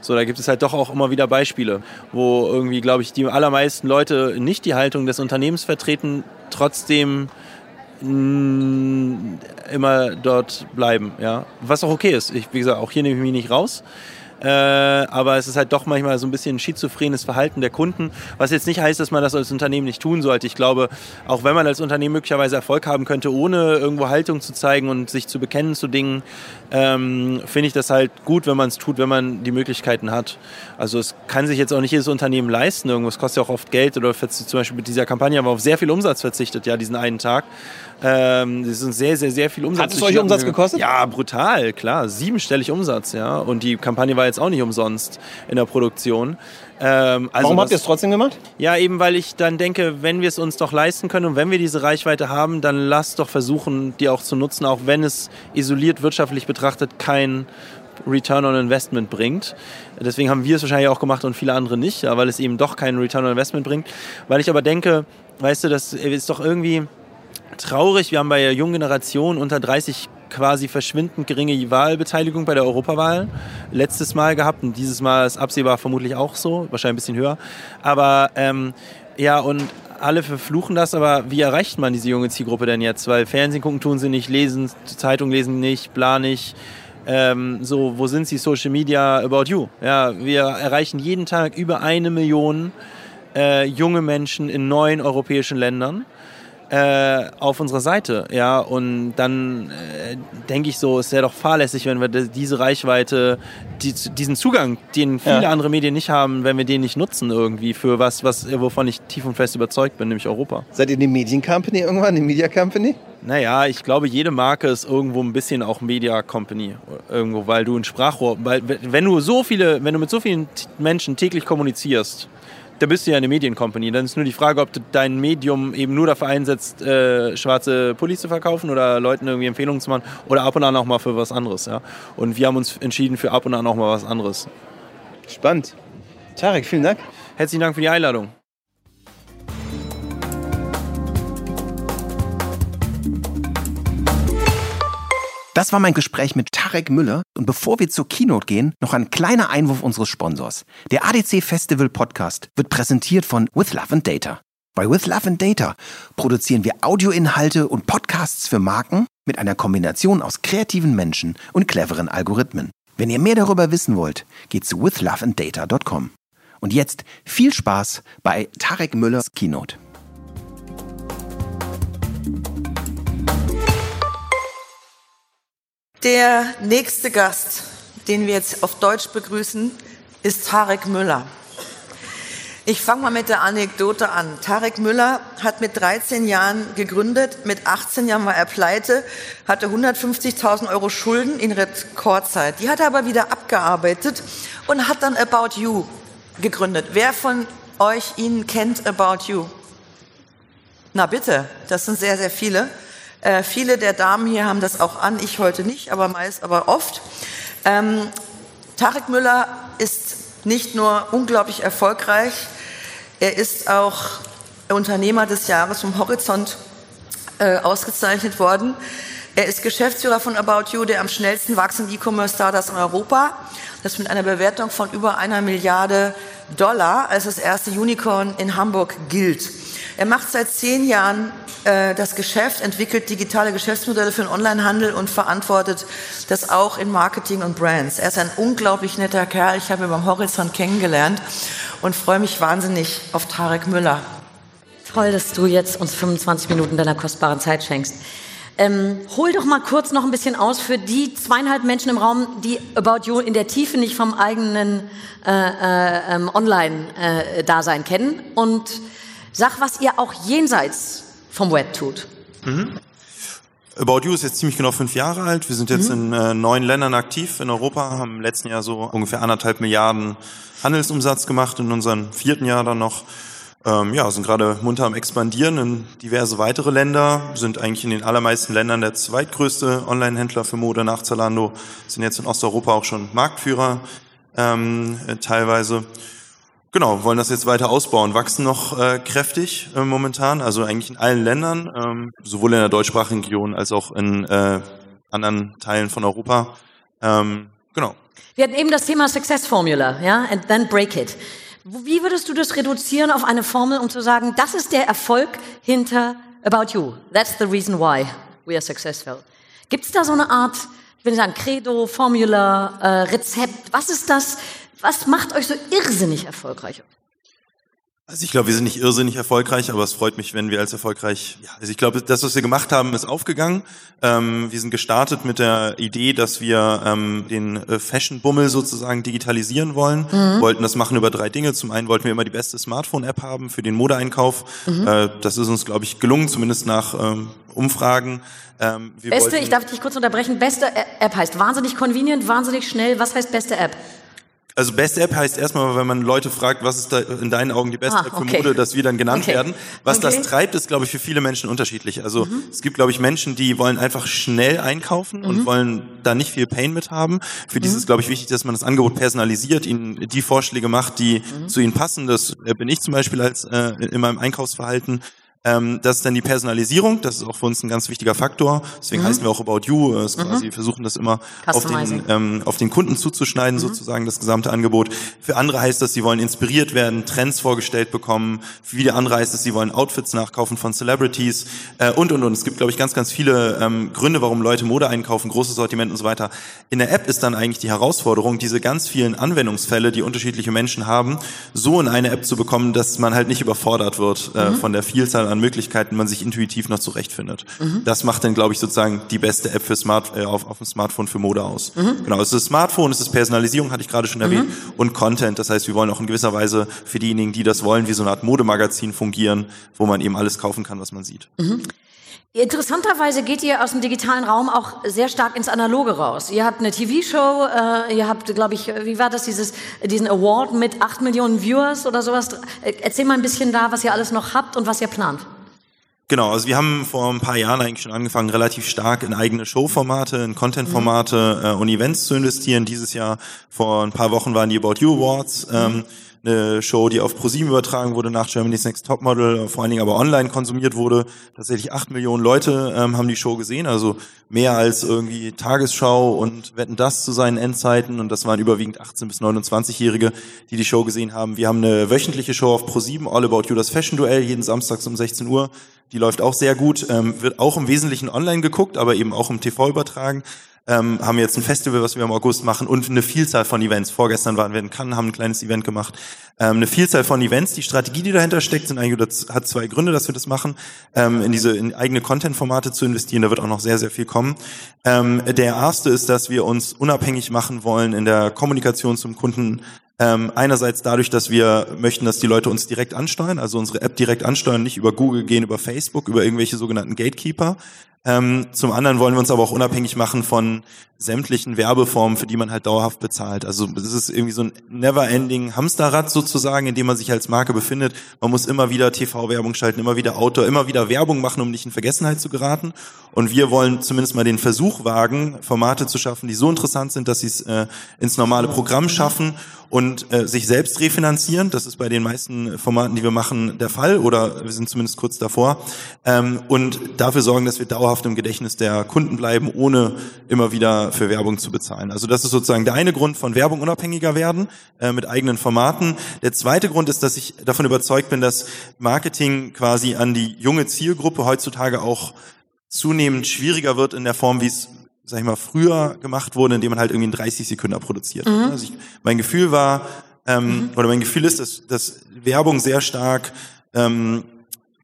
So, da gibt es halt doch auch immer wieder Beispiele, wo irgendwie, glaube ich, die allermeisten Leute nicht die Haltung des Unternehmens vertreten, trotzdem mh, immer dort bleiben. Ja? Was auch okay ist. Ich, wie gesagt, auch hier nehme ich mich nicht raus. Äh, aber es ist halt doch manchmal so ein bisschen schizophrenes Verhalten der Kunden, was jetzt nicht heißt, dass man das als Unternehmen nicht tun sollte. Ich glaube, auch wenn man als Unternehmen möglicherweise Erfolg haben könnte, ohne irgendwo Haltung zu zeigen und sich zu bekennen zu Dingen, ähm, finde ich das halt gut, wenn man es tut, wenn man die Möglichkeiten hat. Also es kann sich jetzt auch nicht jedes Unternehmen leisten, irgendwas kostet ja auch oft Geld oder zum Beispiel mit dieser Kampagne haben wir auf sehr viel Umsatz verzichtet, ja, diesen einen Tag. Ähm, das sind sehr, sehr, sehr viel Umsatz. Hat es euch Umsatz gekostet? Ja, brutal, klar. Siebenstellig Umsatz, ja. Und die Kampagne war jetzt auch nicht umsonst in der Produktion. Ähm, also Warum habt ihr es trotzdem gemacht? ja, eben weil ich dann denke, wenn wir es uns doch leisten können und wenn wir diese Reichweite haben, dann lass doch versuchen, die auch zu nutzen, auch wenn es isoliert wirtschaftlich betrachtet kein Return on Investment bringt. Deswegen haben wir es wahrscheinlich auch gemacht und viele andere nicht, weil es eben doch keinen Return on Investment bringt. Weil ich aber denke, weißt du, das ist doch irgendwie traurig. Wir haben bei der jungen Generation unter 30 quasi verschwindend geringe Wahlbeteiligung bei der Europawahl letztes Mal gehabt und dieses Mal ist absehbar vermutlich auch so, wahrscheinlich ein bisschen höher. Aber ähm, ja, und alle verfluchen das, aber wie erreicht man diese junge Zielgruppe denn jetzt? Weil Fernsehen gucken tun sie nicht, lesen, Zeitung lesen nicht, bla nicht. Ähm, so, wo sind sie? Social Media about you. Ja, wir erreichen jeden Tag über eine Million äh, junge Menschen in neun europäischen Ländern äh, auf unserer Seite. Ja, und dann äh, denke ich so, es wäre doch fahrlässig, wenn wir di- diese Reichweite, die, diesen Zugang, den viele Ja. andere Medien nicht haben, wenn wir den nicht nutzen irgendwie für was, was wovon ich tief und fest überzeugt bin, nämlich Europa. Seid ihr eine Mediencompany irgendwann, eine Media Company? Naja, ich glaube, jede Marke ist irgendwo ein bisschen auch Media Company. Irgendwo, weil du ein Sprachrohr, weil wenn du so viele, wenn du mit so vielen Menschen täglich kommunizierst, dann bist du ja eine Mediencompany. Dann ist nur die Frage, ob du dein Medium eben nur dafür einsetzt, äh, schwarze Pullis zu verkaufen oder Leuten irgendwie Empfehlungen zu machen oder ab und an auch mal für was anderes. Ja? Und wir haben uns entschieden für ab und an auch mal was anderes. Spannend. Tarek, vielen Dank. Herzlichen Dank für die Einladung. Das war mein Gespräch mit Tarek Müller. Und bevor wir zur Keynote gehen, noch ein kleiner Einwurf unseres Sponsors. Der ADC Festival Podcast wird präsentiert von With Love and Data. Bei With Love and Data produzieren wir Audioinhalte und Podcasts für Marken, mit einer Kombination aus kreativen Menschen und cleveren Algorithmen. Wenn ihr mehr darüber wissen wollt, geht zu withloveanddata.com. Und jetzt viel Spaß bei Tarek Müllers Keynote. Der nächste Gast, den wir jetzt auf Deutsch begrüßen, ist Tarek Müller. Ich fange mal mit der Anekdote an. Tarek Müller hat mit 13 Jahren gegründet, mit 18 Jahren war er pleite, hatte 150.000 Euro Schulden in Rekordzeit. Die hat er aber wieder abgearbeitet und hat dann About You gegründet. Wer von euch ihn kennt About You? Na bitte, das sind sehr, sehr viele. Äh, viele der Damen hier haben das auch an, ich heute nicht, aber meist, aber oft. Ähm, Tarek Müller ist nicht nur unglaublich erfolgreich, er ist auch Unternehmer des Jahres vom Horizont äh, ausgezeichnet worden. Er ist Geschäftsführer von About You, der am schnellsten wachsenden E-Commerce-Startups in Europa. Das mit einer Bewertung von über einer Milliarde Dollar als das erste Unicorn in Hamburg gilt. Er macht seit zehn Jahren äh, das Geschäft, entwickelt digitale Geschäftsmodelle für den Onlinehandel und verantwortet das auch in Marketing und Brands. Er ist ein unglaublich netter Kerl. Ich habe ihn beim Horizont kennengelernt und freue mich wahnsinnig auf Tarek Müller. Toll, dass du jetzt uns 25 Minuten deiner kostbaren Zeit schenkst. Ähm, hol doch mal kurz noch ein bisschen aus für die zweieinhalb Menschen im Raum, die About You in der Tiefe nicht vom eigenen äh, äh, ähm, Online-Dasein äh, kennen und sag, was ihr auch jenseits vom Web tut. Mhm. About You ist jetzt ziemlich genau fünf Jahre alt. Wir sind jetzt mhm. in äh, neun Ländern aktiv in Europa, haben im letzten Jahr so ungefähr anderthalb Milliarden Handelsumsatz gemacht, in unserem vierten Jahr dann noch. Ähm, ja, sind gerade munter am expandieren in diverse weitere Länder, sind eigentlich in den allermeisten Ländern der zweitgrößte Online-Händler für Mode nach Zalando, sind jetzt in Osteuropa auch schon Marktführer ähm, äh, teilweise. Genau, wollen das jetzt weiter ausbauen, wachsen noch äh, kräftig äh, momentan, also eigentlich in allen Ländern, ähm, sowohl in der deutschsprachigen Region als auch in äh, anderen Teilen von Europa. Ähm, genau. Wir hatten eben das Thema Success Formula, ja, and then break it. Wie würdest du das reduzieren auf eine Formel, um zu sagen, das ist der Erfolg hinter About You? That's the reason why we are successful. Gibt es da so eine Art, ich will sagen Credo, Formula, äh, Rezept? Was ist das? Was macht euch so irrsinnig erfolgreich? Also ich glaube, wir sind nicht irrsinnig erfolgreich, aber es freut mich, wenn wir als erfolgreich, ja, also ich glaube, das, was wir gemacht haben, ist aufgegangen. Ähm, wir sind gestartet mit der Idee, dass wir ähm, den äh, Fashion-Bummel sozusagen digitalisieren wollen. Mhm. Wollten das machen über drei Dinge. Zum einen wollten wir immer die beste Smartphone-App haben für den Modeeinkauf. Mhm. Äh, das ist uns, glaube ich, gelungen, zumindest nach ähm, Umfragen. Ähm, beste, ich darf dich kurz unterbrechen, beste App heißt wahnsinnig convenient, wahnsinnig schnell. Was heißt beste App? Also beste App heißt erstmal, wenn man Leute fragt, was ist da in deinen Augen die beste ah, App für okay. Mode, dass wir dann genannt okay. werden. Was okay. das treibt, ist, glaube ich, für viele Menschen unterschiedlich. Also mhm. es gibt, glaube ich, Menschen, die wollen einfach schnell einkaufen mhm. und wollen da nicht viel Pain mit haben. Für mhm. die ist es, glaube ich, wichtig, dass man das Angebot personalisiert, ihnen die Vorschläge macht, die mhm. zu ihnen passen. Das bin ich zum Beispiel als äh, in meinem Einkaufsverhalten. Ähm, das ist dann die Personalisierung, das ist auch für uns ein ganz wichtiger Faktor. Deswegen mhm. heißen wir auch About You. Äh, ist quasi, mhm. versuchen das immer auf den, ähm, auf den Kunden zuzuschneiden, mhm. sozusagen das gesamte Angebot. Für andere heißt das, sie wollen inspiriert werden, Trends vorgestellt bekommen. Für wieder andere heißt es, sie wollen Outfits nachkaufen von Celebrities äh, und und und. Es gibt, glaube ich, ganz, ganz viele ähm, Gründe, warum Leute Mode einkaufen, großes Sortiment und so weiter. In der App ist dann eigentlich die Herausforderung, diese ganz vielen Anwendungsfälle, die unterschiedliche Menschen haben, so in eine App zu bekommen, dass man halt nicht überfordert wird äh, mhm. von der Vielzahl an an Möglichkeiten man sich intuitiv noch zurechtfindet. Mhm. Das macht dann, glaube ich, sozusagen die beste App für Smart, äh, auf, auf dem Smartphone für Mode aus. Mhm. Genau, es ist Smartphone, es ist Personalisierung, hatte ich gerade schon erwähnt, mhm. und Content. Das heißt, wir wollen auch in gewisser Weise für diejenigen, die das wollen, wie so eine Art Modemagazin fungieren, wo man eben alles kaufen kann, was man sieht. Mhm. Interessanterweise geht ihr aus dem digitalen Raum auch sehr stark ins Analoge raus. Ihr habt eine TV-Show, äh, ihr habt, glaube ich, wie war das, dieses, diesen Award mit acht Millionen Viewers oder sowas. Erzähl mal ein bisschen da, was ihr alles noch habt und was ihr plant. Genau, also wir haben vor ein paar Jahren eigentlich schon angefangen, relativ stark in eigene Showformate, in Contentformate mhm. äh, und Events zu investieren. Dieses Jahr, vor ein paar Wochen waren die About You Awards. Ähm, eine Show, die auf ProSieben übertragen wurde nach Germany's Next Topmodel, vor allen Dingen aber online konsumiert wurde. Tatsächlich acht Millionen Leute ähm, haben die Show gesehen, also mehr als irgendwie Tagesschau und Wetten das zu seinen Endzeiten. Und das waren überwiegend 18 bis 29-Jährige, die die Show gesehen haben. Wir haben eine wöchentliche Show auf ProSieben, All About You, das Fashion Duell, jeden Samstags um 16 Uhr. Die läuft auch sehr gut, ähm, wird auch im Wesentlichen online geguckt, aber eben auch im TV übertragen ähm, haben jetzt ein Festival, was wir im August machen und eine Vielzahl von Events. Vorgestern waren wir in Cannes, haben ein kleines Event gemacht. Ähm, eine Vielzahl von Events. Die Strategie, die dahinter steckt, sind eigentlich, das hat zwei Gründe, dass wir das machen, ähm, in diese in eigene Content-Formate zu investieren. Da wird auch noch sehr, sehr viel kommen. Ähm, der erste ist, dass wir uns unabhängig machen wollen in der Kommunikation zum Kunden ähm, einerseits dadurch, dass wir möchten, dass die Leute uns direkt ansteuern, also unsere App direkt ansteuern, nicht über Google gehen, über Facebook, über irgendwelche sogenannten Gatekeeper. Ähm, zum anderen wollen wir uns aber auch unabhängig machen von sämtlichen Werbeformen, für die man halt dauerhaft bezahlt. Also es ist irgendwie so ein never-ending Hamsterrad sozusagen, in dem man sich als Marke befindet. Man muss immer wieder TV-Werbung schalten, immer wieder Outdoor, immer wieder Werbung machen, um nicht in Vergessenheit zu geraten. Und wir wollen zumindest mal den Versuch wagen, Formate zu schaffen, die so interessant sind, dass sie es äh, ins normale Programm schaffen und äh, sich selbst refinanzieren. Das ist bei den meisten Formaten, die wir machen, der Fall oder wir sind zumindest kurz davor. Ähm, und dafür sorgen, dass wir dauerhaft im Gedächtnis der Kunden bleiben, ohne immer wieder für Werbung zu bezahlen. Also das ist sozusagen der eine Grund von Werbung unabhängiger werden äh, mit eigenen Formaten. Der zweite Grund ist, dass ich davon überzeugt bin, dass Marketing quasi an die junge Zielgruppe heutzutage auch zunehmend schwieriger wird in der Form, wie es sag ich mal, früher gemacht wurde, indem man halt irgendwie in 30 Sekunden produziert. Mhm. Also ich, mein Gefühl war, ähm, mhm. oder mein Gefühl ist, dass, dass Werbung sehr stark, ähm,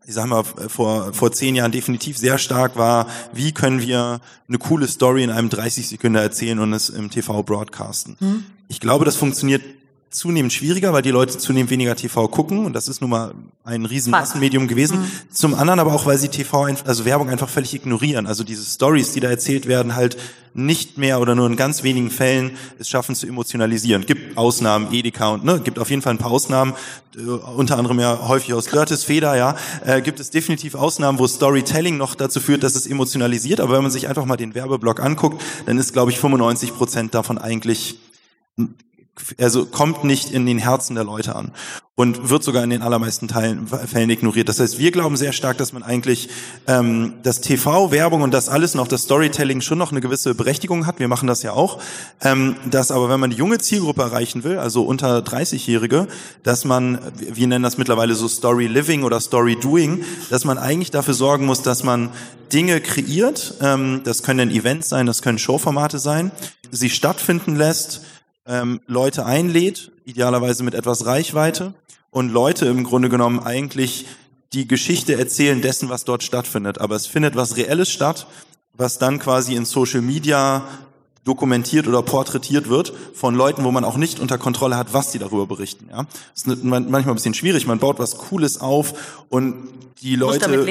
ich sag mal, vor, vor zehn Jahren definitiv sehr stark war, wie können wir eine coole Story in einem 30 Sekunden erzählen und es im TV broadcasten. Mhm. Ich glaube, das funktioniert zunehmend schwieriger, weil die Leute zunehmend weniger TV gucken und das ist nun mal ein riesen Massenmedium gewesen. Mhm. Zum anderen aber auch, weil sie TV, also Werbung einfach völlig ignorieren. Also diese Stories, die da erzählt werden, halt nicht mehr oder nur in ganz wenigen Fällen es schaffen zu emotionalisieren. Gibt Ausnahmen, Edeka und ne, gibt auf jeden Fall ein paar Ausnahmen, äh, unter anderem ja häufig aus Görtes Feder, ja, äh, gibt es definitiv Ausnahmen, wo Storytelling noch dazu führt, dass es emotionalisiert. Aber wenn man sich einfach mal den Werbeblock anguckt, dann ist, glaube ich, 95 Prozent davon eigentlich also kommt nicht in den Herzen der Leute an und wird sogar in den allermeisten Teilen, Fällen ignoriert. Das heißt, wir glauben sehr stark, dass man eigentlich ähm, das TV, Werbung und das alles noch das Storytelling schon noch eine gewisse Berechtigung hat. Wir machen das ja auch. Ähm, dass aber, wenn man die junge Zielgruppe erreichen will, also unter 30-Jährige, dass man, wir nennen das mittlerweile so Story Living oder Story Doing, dass man eigentlich dafür sorgen muss, dass man Dinge kreiert. Ähm, das können Events sein, das können Showformate sein, sie stattfinden lässt ähm, Leute einlädt, idealerweise mit etwas Reichweite, und Leute im Grunde genommen eigentlich die Geschichte erzählen dessen, was dort stattfindet. Aber es findet was Reelles statt, was dann quasi in Social Media dokumentiert oder porträtiert wird von Leuten, wo man auch nicht unter Kontrolle hat, was die darüber berichten. Ja, das ist manchmal ein bisschen schwierig. Man baut was Cooles auf und die Leute,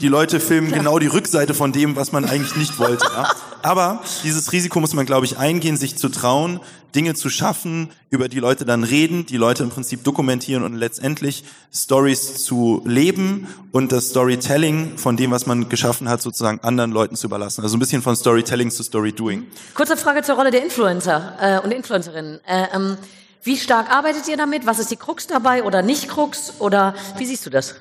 die Leute filmen ja. genau die Rückseite von dem, was man eigentlich nicht wollte. Ja? Aber dieses Risiko muss man, glaube ich, eingehen, sich zu trauen, Dinge zu schaffen, über die Leute dann reden, die Leute im Prinzip dokumentieren und letztendlich Stories zu leben und das Storytelling von dem, was man geschaffen hat, sozusagen anderen Leuten zu überlassen. Also ein bisschen von Storytelling zu Storydoing. Kurze Frage zur Rolle der Influencer äh, und Influencerinnen. Äh, ähm, wie stark arbeitet ihr damit? Was ist die Krux dabei oder nicht Krux? Oder wie siehst du das?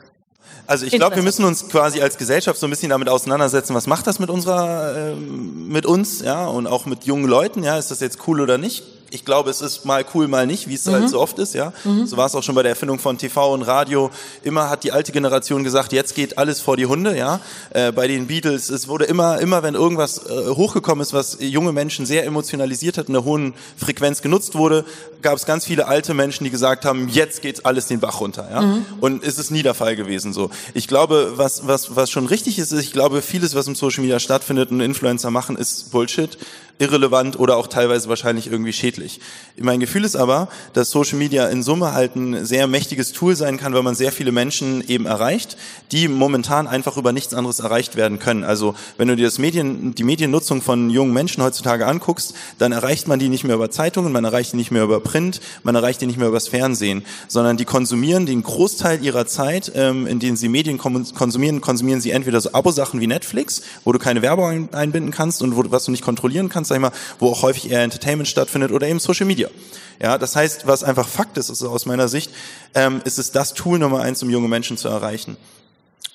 Also ich glaube, wir müssen uns quasi als Gesellschaft so ein bisschen damit auseinandersetzen, was macht das mit unserer, äh, mit uns, ja, und auch mit jungen Leuten, ja, ist das jetzt cool oder nicht? Ich glaube, es ist mal cool, mal nicht, wie es halt mhm. halt so oft ist, ja. Mhm. So war es auch schon bei der Erfindung von TV und Radio. Immer hat die alte Generation gesagt, jetzt geht alles vor die Hunde, ja. Äh, bei den Beatles, es wurde immer, immer wenn irgendwas äh, hochgekommen ist, was junge Menschen sehr emotionalisiert hat, in der hohen Frequenz genutzt wurde, gab es ganz viele alte Menschen, die gesagt haben, jetzt geht alles den Bach runter, ja. Mhm. Und es ist nie der Fall gewesen, so. Ich glaube, was, was, was schon richtig ist, ist, ich glaube, vieles, was im Social Media stattfindet und Influencer machen, ist Bullshit irrelevant oder auch teilweise wahrscheinlich irgendwie schädlich. Mein Gefühl ist aber, dass Social Media in Summe halt ein sehr mächtiges Tool sein kann, weil man sehr viele Menschen eben erreicht, die momentan einfach über nichts anderes erreicht werden können. Also wenn du dir das Medien, die Mediennutzung von jungen Menschen heutzutage anguckst, dann erreicht man die nicht mehr über Zeitungen, man erreicht die nicht mehr über Print, man erreicht die nicht mehr übers Fernsehen, sondern die konsumieren den Großteil ihrer Zeit, ähm, in denen sie Medien konsumieren, konsumieren sie entweder so Abo-Sachen wie Netflix, wo du keine Werbung einbinden kannst und wo, was du nicht kontrollieren kannst, sag ich mal, wo auch häufig eher Entertainment stattfindet oder eben Social Media. Ja, das heißt, was einfach Fakt ist, ist aus meiner Sicht, ähm, ist es das Tool Nummer eins, um junge Menschen zu erreichen.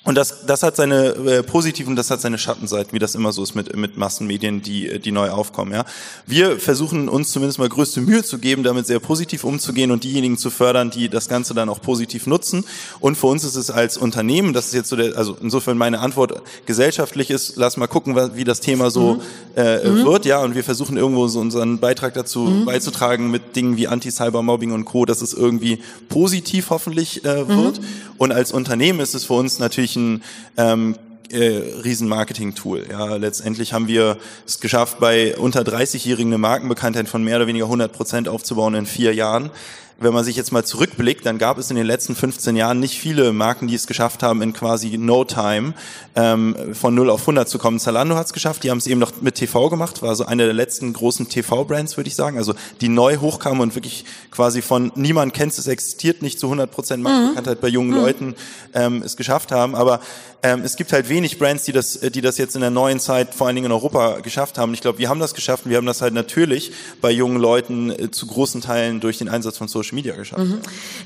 Und das, das hat seine äh, positiven, das hat seine Schattenseiten, wie das immer so ist mit, mit Massenmedien, die, die neu aufkommen. Ja. Wir versuchen uns zumindest mal größte Mühe zu geben, damit sehr positiv umzugehen und diejenigen zu fördern, die das Ganze dann auch positiv nutzen. Und für uns ist es als Unternehmen, das ist jetzt so der, also insofern meine Antwort gesellschaftlich ist, lass mal gucken, wie das Thema so mhm. Äh, mhm. wird. Ja, und wir versuchen irgendwo so unseren Beitrag dazu mhm. beizutragen mit Dingen wie Anti-Cybermobbing und Co., dass es irgendwie positiv hoffentlich äh, wird. Und als Unternehmen ist es für uns natürlich ein ähm, äh, Riesen-Marketing-Tool. Ja, letztendlich haben wir es geschafft, bei unter 30-Jährigen eine Markenbekanntheit von mehr oder weniger 100 Prozent aufzubauen in vier Jahren wenn man sich jetzt mal zurückblickt, dann gab es in den letzten 15 Jahren nicht viele Marken, die es geschafft haben, in quasi No Time ähm, von 0 auf 100 zu kommen. Zalando hat es geschafft, die haben es eben noch mit TV gemacht, war so eine der letzten großen TV-Brands, würde ich sagen, also die neu hochkamen und wirklich quasi von niemand kennt es, existiert nicht zu 100 Prozent. Markenbekanntheit mhm. bei jungen mhm. Leuten ähm, es geschafft haben. Aber ähm, es gibt halt wenig Brands, die das, die das jetzt in der neuen Zeit vor allen Dingen in Europa geschafft haben. Ich glaube, wir haben das geschafft und wir haben das halt natürlich bei jungen Leuten äh, zu großen Teilen durch den Einsatz von Social Media geschafft. Mhm.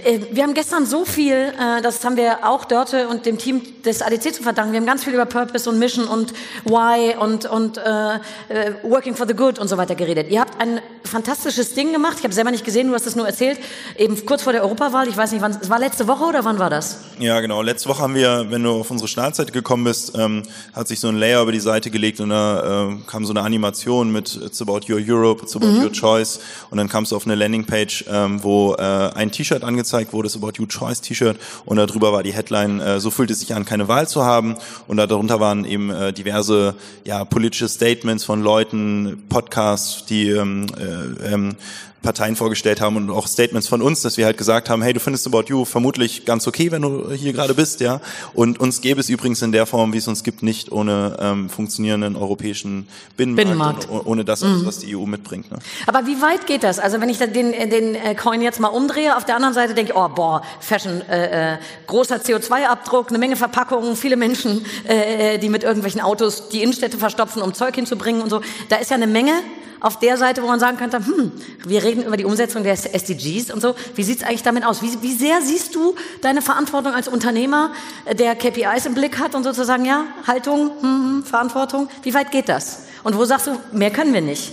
Äh, wir haben gestern so viel, äh, das haben wir auch Dörte und dem Team des ADC zu verdanken. Wir haben ganz viel über Purpose und Mission und Why und, und äh, äh, Working for the Good und so weiter geredet. Ihr habt ein fantastisches Ding gemacht. Ich habe selber nicht gesehen, du hast es nur erzählt. Eben kurz vor der Europawahl. Ich weiß nicht, wann es war letzte Woche oder wann war das? Ja, genau. Letzte Woche haben wir, wenn du auf unsere Startseite gekommen bist, ähm, hat sich so ein Layer über die Seite gelegt und da äh, kam so eine Animation mit It's about your Europe, It's about mhm. your choice und dann kamst du auf eine Landingpage, ähm, wo äh, ein T-Shirt angezeigt wurde, das About You Choice T-Shirt. Und darüber war die Headline, äh, so fühlt es sich an, keine Wahl zu haben. Und darunter waren eben äh, diverse ja, politische Statements von Leuten, Podcasts, die ähm, äh, ähm, Parteien vorgestellt haben und auch Statements von uns, dass wir halt gesagt haben, hey, du findest About You vermutlich ganz okay, wenn du hier gerade bist, ja. Und uns gäbe es übrigens in der Form, wie es uns gibt, nicht ohne ähm, funktionierenden europäischen Binnenmarkt, Binnenmarkt. Und, ohne das, mhm. was die EU mitbringt. Ne? Aber wie weit geht das? Also wenn ich den, den äh, Coin jetzt mal umdrehe, auf der anderen Seite denke ich, oh boah, Fashion, äh, äh, großer CO2-Abdruck, eine Menge Verpackungen, viele Menschen, äh, äh, die mit irgendwelchen Autos die Innenstädte verstopfen, um Zeug hinzubringen und so. Da ist ja eine Menge auf der Seite, wo man sagen könnte, hm, wir reden über die Umsetzung der SDGs und so. Wie sieht es eigentlich damit aus? Wie, wie sehr siehst du deine Verantwortung als Unternehmer, äh, der KPIs im Blick hat und sozusagen, ja, Haltung, hm, hm, Verantwortung? Wie weit geht das? Und wo sagst du, mehr können wir nicht?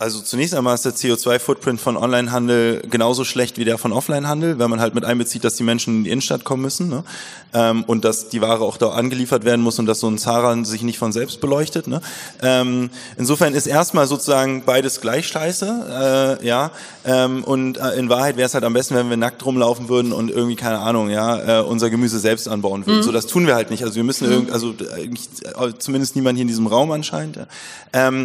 Also zunächst einmal ist der CO2-Footprint von Onlinehandel genauso schlecht wie der von Offlinehandel, weil man halt mit einbezieht, dass die Menschen in die Innenstadt kommen müssen ne? ähm, und dass die Ware auch da angeliefert werden muss und dass so ein Zara sich nicht von selbst beleuchtet. Ne? Ähm, insofern ist erstmal sozusagen beides gleich scheiße, äh, ja. Ähm, und äh, in Wahrheit wäre es halt am besten, wenn wir nackt rumlaufen würden und irgendwie keine Ahnung, ja, äh, unser Gemüse selbst anbauen würden. Mhm. So das tun wir halt nicht. Also wir müssen mhm. irgendwie, also äh, zumindest niemand hier in diesem Raum anscheinend. Ja.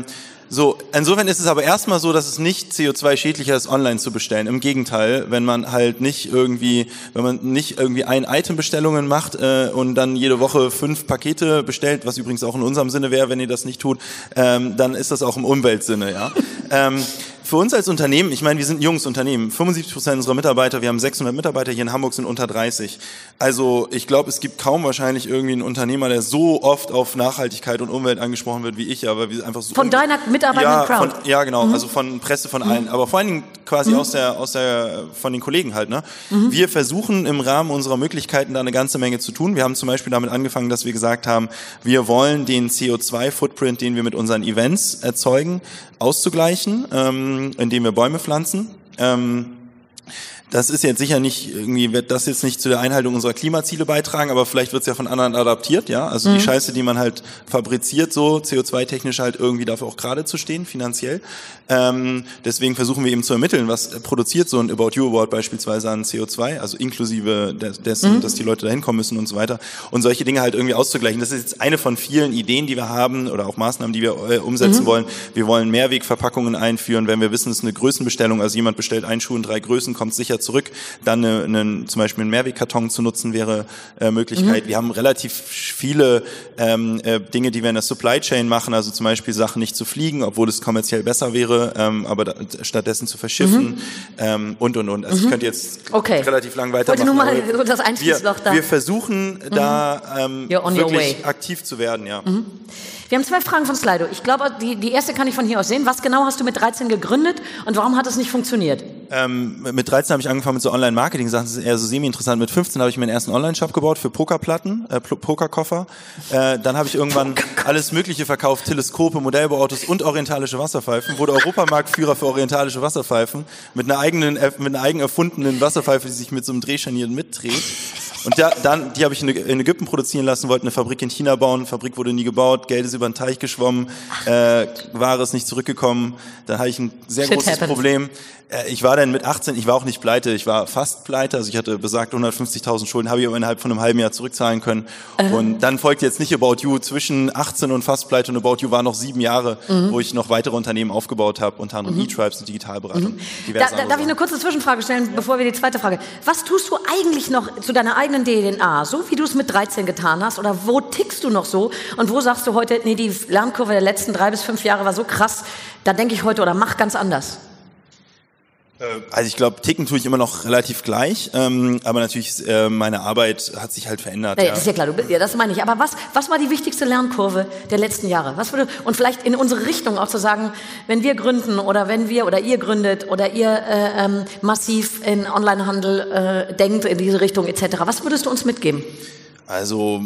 So, insofern ist es aber erstmal so, dass es nicht CO2-schädlicher ist, online zu bestellen. Im Gegenteil, wenn man halt nicht irgendwie, wenn man nicht irgendwie ein Item-Bestellungen macht äh, und dann jede Woche fünf Pakete bestellt, was übrigens auch in unserem Sinne wäre, wenn ihr das nicht tut, ähm, dann ist das auch im Umweltsinne, ja. ähm, für uns als Unternehmen, ich meine, wir sind ein junges Unternehmen. 75 Prozent unserer Mitarbeiter, wir haben 600 Mitarbeiter hier in Hamburg, sind unter 30. Also ich glaube, es gibt kaum wahrscheinlich irgendwie einen Unternehmer, der so oft auf Nachhaltigkeit und Umwelt angesprochen wird wie ich, aber wir einfach so von deiner mitarbeitenden ja, Crowd. Von, ja, genau, mhm. also von Presse, von allen, mhm. aber vor allen Dingen quasi mhm. aus der aus der von den Kollegen halt. Ne? Mhm. Wir versuchen im Rahmen unserer Möglichkeiten da eine ganze Menge zu tun. Wir haben zum Beispiel damit angefangen, dass wir gesagt haben, wir wollen den CO2-Footprint, den wir mit unseren Events erzeugen, auszugleichen. Ähm, indem wir Bäume pflanzen. Ähm, das ist jetzt sicher nicht, irgendwie wird das jetzt nicht zu der Einhaltung unserer Klimaziele beitragen, aber vielleicht wird es ja von anderen adaptiert, ja. Also mhm. die Scheiße, die man halt fabriziert, so CO2-technisch halt irgendwie dafür auch gerade zu stehen, finanziell. Ähm, deswegen versuchen wir eben zu ermitteln, was produziert so ein About You Award beispielsweise an CO2, also inklusive dessen, mhm. dass die Leute da hinkommen müssen und so weiter. Und solche Dinge halt irgendwie auszugleichen. Das ist jetzt eine von vielen Ideen, die wir haben oder auch Maßnahmen, die wir äh, umsetzen mhm. wollen. Wir wollen Mehrwegverpackungen einführen, wenn wir wissen, es ist eine Größenbestellung, also jemand bestellt einen Schuh in drei Größen, kommt sicher sicher zurück. Dann eine, eine, zum Beispiel einen Mehrwegkarton zu nutzen wäre äh, Möglichkeit. Mhm. Wir haben relativ viele ähm, äh, Dinge, die wir in der Supply Chain machen, also zum Beispiel Sachen nicht zu fliegen, obwohl es kommerziell besser wäre, ähm, aber da, stattdessen zu verschiffen mhm. ähm, und und und. Also ich mhm. könnte jetzt okay. relativ lang weitermachen. Wollte nur mal das Einschlussloch da. Wir versuchen da mhm. ähm, wirklich aktiv zu werden, ja. Wir haben zwei Fragen von Slido. Ich glaube, die, die erste kann ich von hier aus sehen. Was genau hast du mit 13 gegründet und warum hat es nicht funktioniert? Ähm, mit 13 habe ich angefangen mit so Online-Marketing-Sachen. Das ist eher so semi-interessant. Mit 15 habe ich meinen ersten Online-Shop gebaut für Pokerplatten, äh, Pokerkoffer. Äh, dann habe ich irgendwann alles Mögliche verkauft. Teleskope, Modellbauautos und orientalische Wasserpfeifen. Wurde Europamarktführer für orientalische Wasserpfeifen. Mit einer eigenen, äh, mit einer eigen erfundenen Wasserpfeife, die sich mit so einem Drehscharnier mitdreht. Und da, dann, die habe ich in, in, Ägypten produzieren lassen, wollten eine Fabrik in China bauen, Fabrik wurde nie gebaut, Geld ist über den Teich geschwommen, äh, Ware ist nicht zurückgekommen. Dann hatte ich ein sehr Shit großes happens. Problem. Äh, ich war dann mit 18, ich war auch nicht pleite, ich war fast pleite, also ich hatte besagt 150.000 Schulden, habe ich aber innerhalb von einem halben Jahr zurückzahlen können. Äh. Und dann folgt jetzt nicht About You, zwischen 18 und fast pleite und About You waren noch sieben Jahre, mhm. wo ich noch weitere Unternehmen aufgebaut habe, unter anderem mhm. E-Tribes und Digitalberatung. Mhm. Da, da, darf ich eine kurze Zwischenfrage stellen, ja. bevor wir die zweite Frage. Was tust du eigentlich noch zu deiner eigenen DNA, so wie du es mit 13 getan hast? Oder wo tickst du noch so? Und wo sagst du heute, nee, die Lernkurve der letzten drei bis fünf Jahre war so krass, da denke ich heute oder mach ganz anders? Äh, also ich glaube, ticken tue ich immer noch relativ gleich, ähm, aber natürlich äh, meine Arbeit hat sich halt verändert. Ja, ja. Das ist ja klar, du, ja, das meine ich. Aber was, was war die wichtigste Lernkurve der letzten Jahre? Was würde und vielleicht in unsere Richtung auch zu sagen, wenn wir gründen oder wenn wir oder ihr gründet oder ihr äh, ähm, massiv in Onlinehandel äh, denkt in diese Richtung etc. Was würdest du uns mitgeben? Also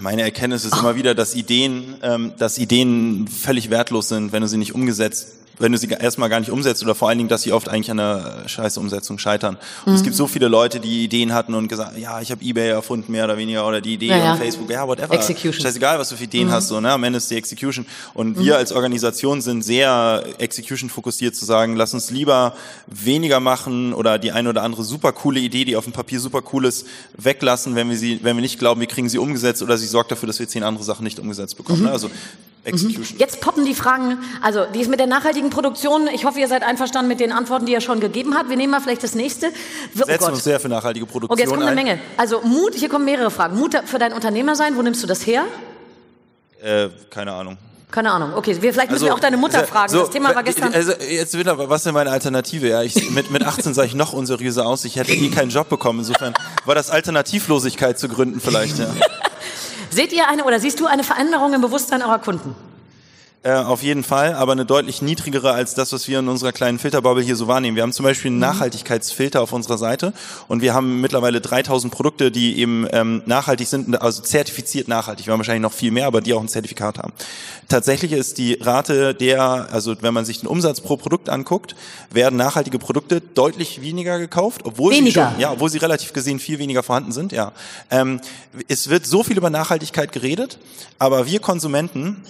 meine Erkenntnis ist immer wieder, dass Ideen, ähm, dass Ideen völlig wertlos sind, wenn du sie nicht umgesetzt wenn du sie erstmal gar nicht umsetzt oder vor allen Dingen, dass sie oft eigentlich an der scheiße Umsetzung scheitern. Und mhm. es gibt so viele Leute, die Ideen hatten und gesagt, ja, ich habe eBay erfunden, mehr oder weniger, oder die Idee ja, ja. Facebook, ja, whatever. Execution. Scheißegal, was du für Ideen mhm. hast, so, ne? Am Ende ist die Execution. Und mhm. wir als Organisation sind sehr Execution fokussiert zu sagen, lass uns lieber weniger machen oder die eine oder andere super coole Idee, die auf dem Papier super cool ist, weglassen, wenn wir sie, wenn wir nicht glauben, wir kriegen sie umgesetzt oder sie sorgt dafür, dass wir zehn andere Sachen nicht umgesetzt bekommen. Mhm. Ne? Also Execution. Jetzt poppen die Fragen, also die ist mit der nachhaltigen Produktion. Ich hoffe, ihr seid einverstanden mit den Antworten, die er schon gegeben hat. Wir nehmen mal vielleicht das nächste. Wir oh setzen uns sehr für nachhaltige Produktion Okay, jetzt kommt eine Menge. Also Mut, hier kommen mehrere Fragen. Mut für dein Unternehmer sein, wo nimmst du das her? Äh, keine Ahnung. Keine Ahnung. Okay, wir, vielleicht müssen also, wir auch deine Mutter fragen. So, das Thema war gestern. Also jetzt wieder, was ist denn meine Alternative? Ja, ich, mit, mit 18 sah ich noch unseriöser aus. Ich hätte eh keinen Job bekommen. Insofern war das Alternativlosigkeit zu gründen vielleicht. Ja. Seht ihr eine oder siehst du eine Veränderung im Bewusstsein eurer Kunden? Äh, auf jeden Fall, aber eine deutlich niedrigere als das, was wir in unserer kleinen Filterbubble hier so wahrnehmen. Wir haben zum Beispiel einen mhm. Nachhaltigkeitsfilter auf unserer Seite und wir haben mittlerweile 3000 Produkte, die eben ähm, nachhaltig sind, also zertifiziert nachhaltig. Wir haben wahrscheinlich noch viel mehr, aber die auch ein Zertifikat haben. Tatsächlich ist die Rate der, also wenn man sich den Umsatz pro Produkt anguckt, werden nachhaltige Produkte deutlich weniger gekauft, obwohl weniger. sie schon, ja, obwohl sie relativ gesehen viel weniger vorhanden sind. Ja, ähm, es wird so viel über Nachhaltigkeit geredet, aber wir Konsumenten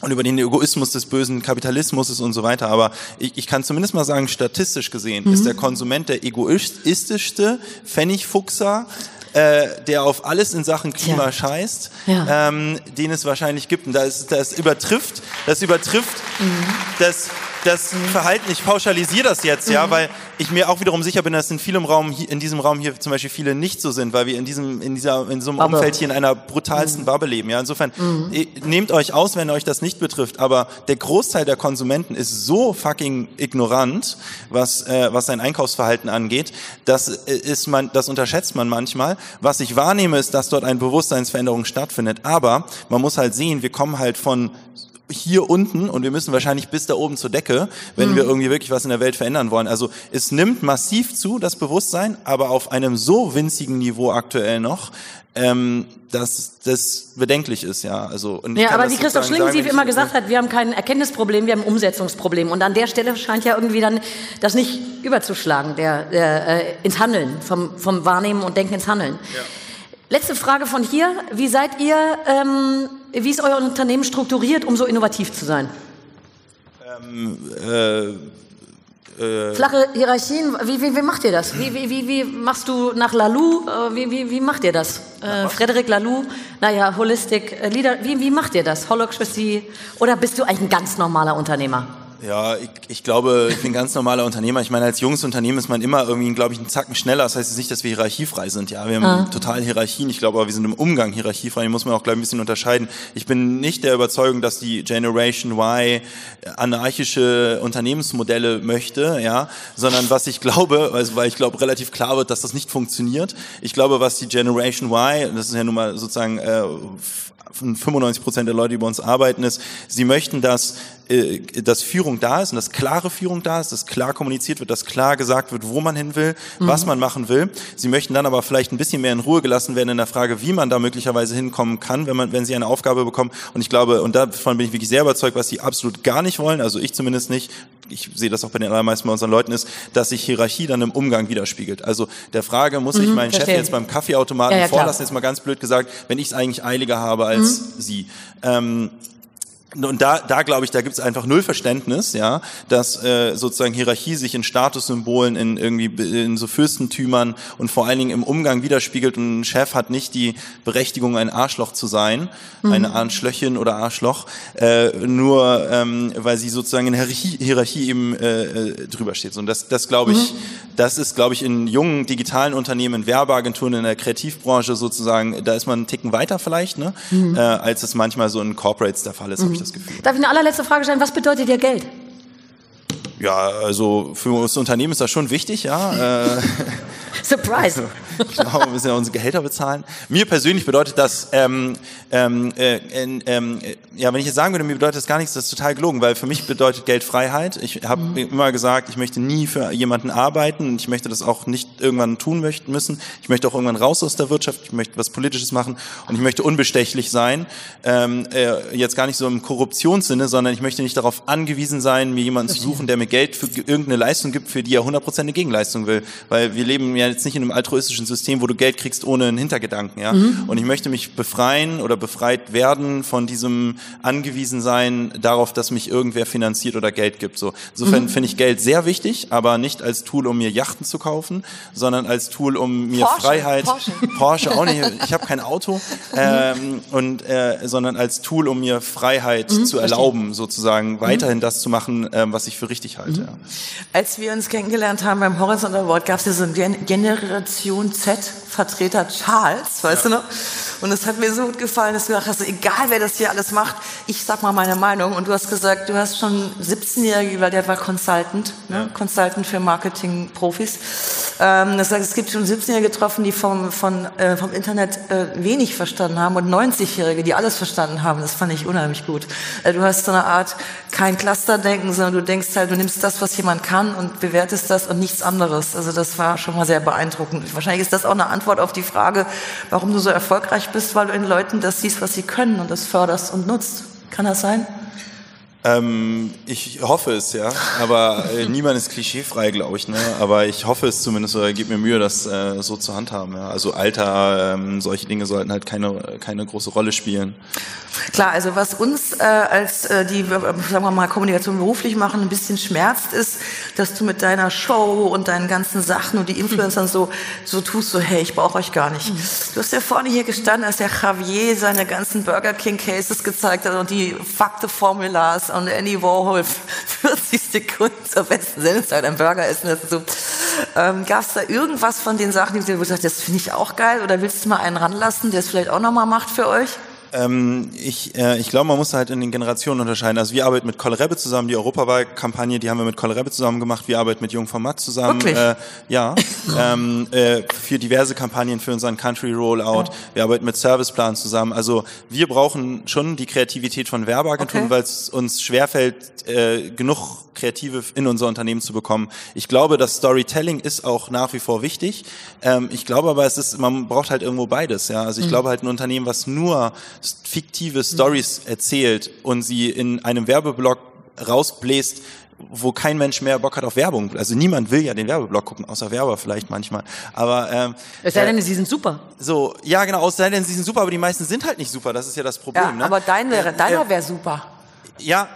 und über den Egoismus des bösen Kapitalismus und so weiter. Aber ich, ich kann zumindest mal sagen, statistisch gesehen mhm. ist der Konsument der egoistischste Pfennigfuchser, äh, der auf alles in Sachen Klima Tja. scheißt, ja. ähm, den es wahrscheinlich gibt. Und das, das übertrifft, das übertrifft mhm. das das Verhalten, ich pauschalisiere das jetzt, ja, mhm. weil ich mir auch wiederum sicher bin, dass in vielem Raum, in diesem Raum hier zum Beispiel viele nicht so sind, weil wir in diesem, in dieser, in so einem Bubble. Umfeld hier in einer brutalsten mhm. Bubble leben, ja. Insofern, mhm. nehmt euch aus, wenn euch das nicht betrifft, aber der Großteil der Konsumenten ist so fucking ignorant, was, äh, was sein Einkaufsverhalten angeht, das äh, ist man, das unterschätzt man manchmal. Was ich wahrnehme, ist, dass dort eine Bewusstseinsveränderung stattfindet, aber man muss halt sehen, wir kommen halt von hier unten und wir müssen wahrscheinlich bis da oben zur Decke, wenn mhm. wir irgendwie wirklich was in der Welt verändern wollen. Also es nimmt massiv zu, das Bewusstsein, aber auf einem so winzigen Niveau aktuell noch, ähm, dass das bedenklich ist, ja. Also und ja, aber wie Christoph Schlingensief immer gesagt hat, wir haben kein Erkenntnisproblem, wir haben ein Umsetzungsproblem. Und an der Stelle scheint ja irgendwie dann das nicht überzuschlagen, der, der äh, ins Handeln, vom, vom Wahrnehmen und Denken ins Handeln. Ja. Letzte Frage von hier. Wie seid ihr, ähm, wie ist euer Unternehmen strukturiert, um so innovativ zu sein? Ähm, äh, äh Flache Hierarchien, wie, wie, wie macht ihr das? Wie, wie, wie, wie machst du nach Lalou, äh, wie, wie, wie macht ihr das? Äh, Frederik Lalou, naja, Holistic äh, Leader, wie, wie macht ihr das? Holocracy oder bist du eigentlich ein ganz normaler Unternehmer? Ja, ich, ich glaube, ich bin ganz normaler Unternehmer. Ich meine, als junges Unternehmen ist man immer irgendwie, glaube ich, einen Zacken schneller. Das heißt nicht, dass wir hierarchiefrei sind. Ja, wir haben Ah. total Hierarchien. Ich glaube, aber wir sind im Umgang hierarchiefrei. Die muss man auch, glaube ich, ein bisschen unterscheiden. Ich bin nicht der Überzeugung, dass die Generation Y anarchische Unternehmensmodelle möchte, ja, sondern was ich glaube, also, weil ich glaube, relativ klar wird, dass das nicht funktioniert. Ich glaube, was die Generation Y, das ist ja nun mal sozusagen äh, 95 Prozent der Leute, die bei uns arbeiten, ist, sie möchten, dass, äh, dass Führung da ist und dass klare Führung da ist, dass klar kommuniziert wird, dass klar gesagt wird, wo man hin will, was man machen will. Sie möchten dann aber vielleicht ein bisschen mehr in Ruhe gelassen werden in der Frage, wie man da möglicherweise hinkommen kann, wenn man, wenn sie eine Aufgabe bekommen. Und ich glaube, und davon bin ich wirklich sehr überzeugt, was sie absolut gar nicht wollen, also ich zumindest nicht, ich sehe das auch bei den allermeisten bei unseren Leuten, ist, dass sich Hierarchie dann im Umgang widerspiegelt. Also der Frage, muss ich meinen Chef verstehe. jetzt beim Kaffeeautomaten Ja, ja, klar. vorlassen, jetzt mal ganz blöd gesagt, wenn ich es eigentlich eiliger habe als sie. Ähm, und da, da glaube ich, da gibt es einfach null Verständnis, ja, dass äh, sozusagen Hierarchie sich in Statussymbolen, in irgendwie in so Fürstentümern und vor allen Dingen im Umgang widerspiegelt. Und ein Chef hat nicht die Berechtigung, ein Arschloch zu sein, eine Arschlöchin oder Arschloch, äh, nur ähm, weil sie sozusagen in Hierarchie, Hierarchie eben äh, äh, drüber steht. Und das, das glaube ich, das ist, glaube ich, in jungen digitalen Unternehmen, in Werbeagenturen, in der Kreativbranche sozusagen, da ist man einen Ticken weiter vielleicht, ne, äh, als es manchmal so in Corporates der Fall ist, das Gefühl. Darf ich eine allerletzte Frage stellen? Was bedeutet dir Geld? Ja, also für uns Unternehmen ist das schon wichtig, ja. Äh, Surprise. ich glaube, wir müssen ja unsere Gehälter bezahlen. Mir persönlich bedeutet das, ähm, ähm, äh, äh, ja, wenn ich jetzt sagen würde, mir bedeutet das gar nichts, das ist total gelogen, weil für mich bedeutet Geld Freiheit. Ich habe immer gesagt, ich möchte nie für jemanden arbeiten und ich möchte das auch nicht irgendwann tun möchten müssen. Ich möchte auch irgendwann raus aus der Wirtschaft, ich möchte was Politisches machen und ich möchte unbestechlich sein. Ähm, äh, jetzt gar nicht so im Korruptionssinne, sondern ich möchte nicht darauf angewiesen sein, mir jemanden zu suchen, der mir Geld für irgendeine Leistung gibt, für die er 100% eine Gegenleistung will. Weil wir leben ja jetzt nicht in einem altruistischen System, wo du Geld kriegst ohne einen Hintergedanken. Ja? Und ich möchte mich befreien oder befreit werden von diesem Angewiesensein darauf, dass mich irgendwer finanziert oder Geld gibt. So. Insofern finde ich Geld sehr wichtig, aber nicht als Tool, um mir Yachten zu kaufen, sondern als Tool, um mir Porsche, Freiheit, Porsche. Porsche auch nicht, ich habe kein Auto, ähm, und, äh, sondern als Tool, um mir Freiheit zu erlauben, sozusagen weiterhin das zu machen, ähm, was ich für richtig halte. Ja. Als wir uns kennengelernt haben beim Horizont Award, gab es ja so einen Gen Generation Z-Vertreter Charles, weißt du noch? Und es hat mir so gut gefallen, dass du gesagt hast, egal wer das hier alles macht, ich sag mal meine Meinung. Und du hast gesagt, du hast schon 17-Jährige, weil der war Consultant, ne? Consultant für Marketing-Profis. Ähm, das heißt, es gibt schon 17-Jährige getroffen, die vom, von, äh, vom Internet äh, wenig verstanden haben und 90-Jährige, die alles verstanden haben. Das fand ich unheimlich gut. Äh, du hast so eine Art, kein Clusterdenken, sondern du denkst halt, du nimmst das, was jemand kann und bewertest das und nichts anderes. Also das war schon mal sehr beeindruckend. Wahrscheinlich ist das auch eine Antwort auf die Frage, warum du so erfolgreich bist, weil du in Leuten das siehst, was sie können und das förderst und nutzt. Kann das sein? Ähm, ich hoffe es, ja. Aber äh, niemand ist klischeefrei, glaube ich. Ne? Aber ich hoffe es zumindest oder gebe mir Mühe, das äh, so zu handhaben. Ja? Also Alter, ähm, solche Dinge sollten halt keine, keine große Rolle spielen. Klar, also was uns äh, als äh, die, äh, sagen wir mal, Kommunikation beruflich machen, ein bisschen schmerzt, ist, dass du mit deiner Show und deinen ganzen Sachen und die Influencern so, so tust, so, hey, ich brauche euch gar nicht. Du hast ja vorne hier gestanden, als der Javier seine ganzen Burger King Cases gezeigt hat und die Und Andy Warhol 40 Sekunden zur besten Sendezeit am Burger essen. Das ist so. Ähm, Gab es da irgendwas von den Sachen, die du gesagt hast, das finde ich auch geil oder willst du mal einen ranlassen, der es vielleicht auch nochmal macht für euch? Ähm, ich äh, ich glaube, man muss halt in den Generationen unterscheiden. Also wir arbeiten mit Colrebbe zusammen, die Europawahlkampagne, die haben wir mit Colrebbe zusammen gemacht. Wir arbeiten mit Jungformat zusammen. Wirklich? Äh, ja, ähm, äh, für diverse Kampagnen, für unseren Country Rollout. Wir arbeiten mit Serviceplan zusammen. Also wir brauchen schon die Kreativität von Werbeagenturen, Okay. weil es uns schwerfällt, äh, genug Kreative in unser Unternehmen zu bekommen. Ich glaube, das Storytelling ist auch nach wie vor wichtig. Ähm, ich glaube aber, es ist, man braucht halt irgendwo beides. Ja, also ich glaube halt ein Unternehmen, was nur fiktive Stories erzählt und sie in einem Werbeblock rausbläst, wo kein Mensch mehr Bock hat auf Werbung. Also niemand will ja den Werbeblock gucken, außer Werber vielleicht manchmal. Aber ähm, Es sei denn, sie sind super. so, ja genau, außer denn sie sind super, aber die meisten sind halt nicht super. Das ist ja das Problem. Ja, ne? aber dein wäre, Äh, deiner äh, wäre super. ja,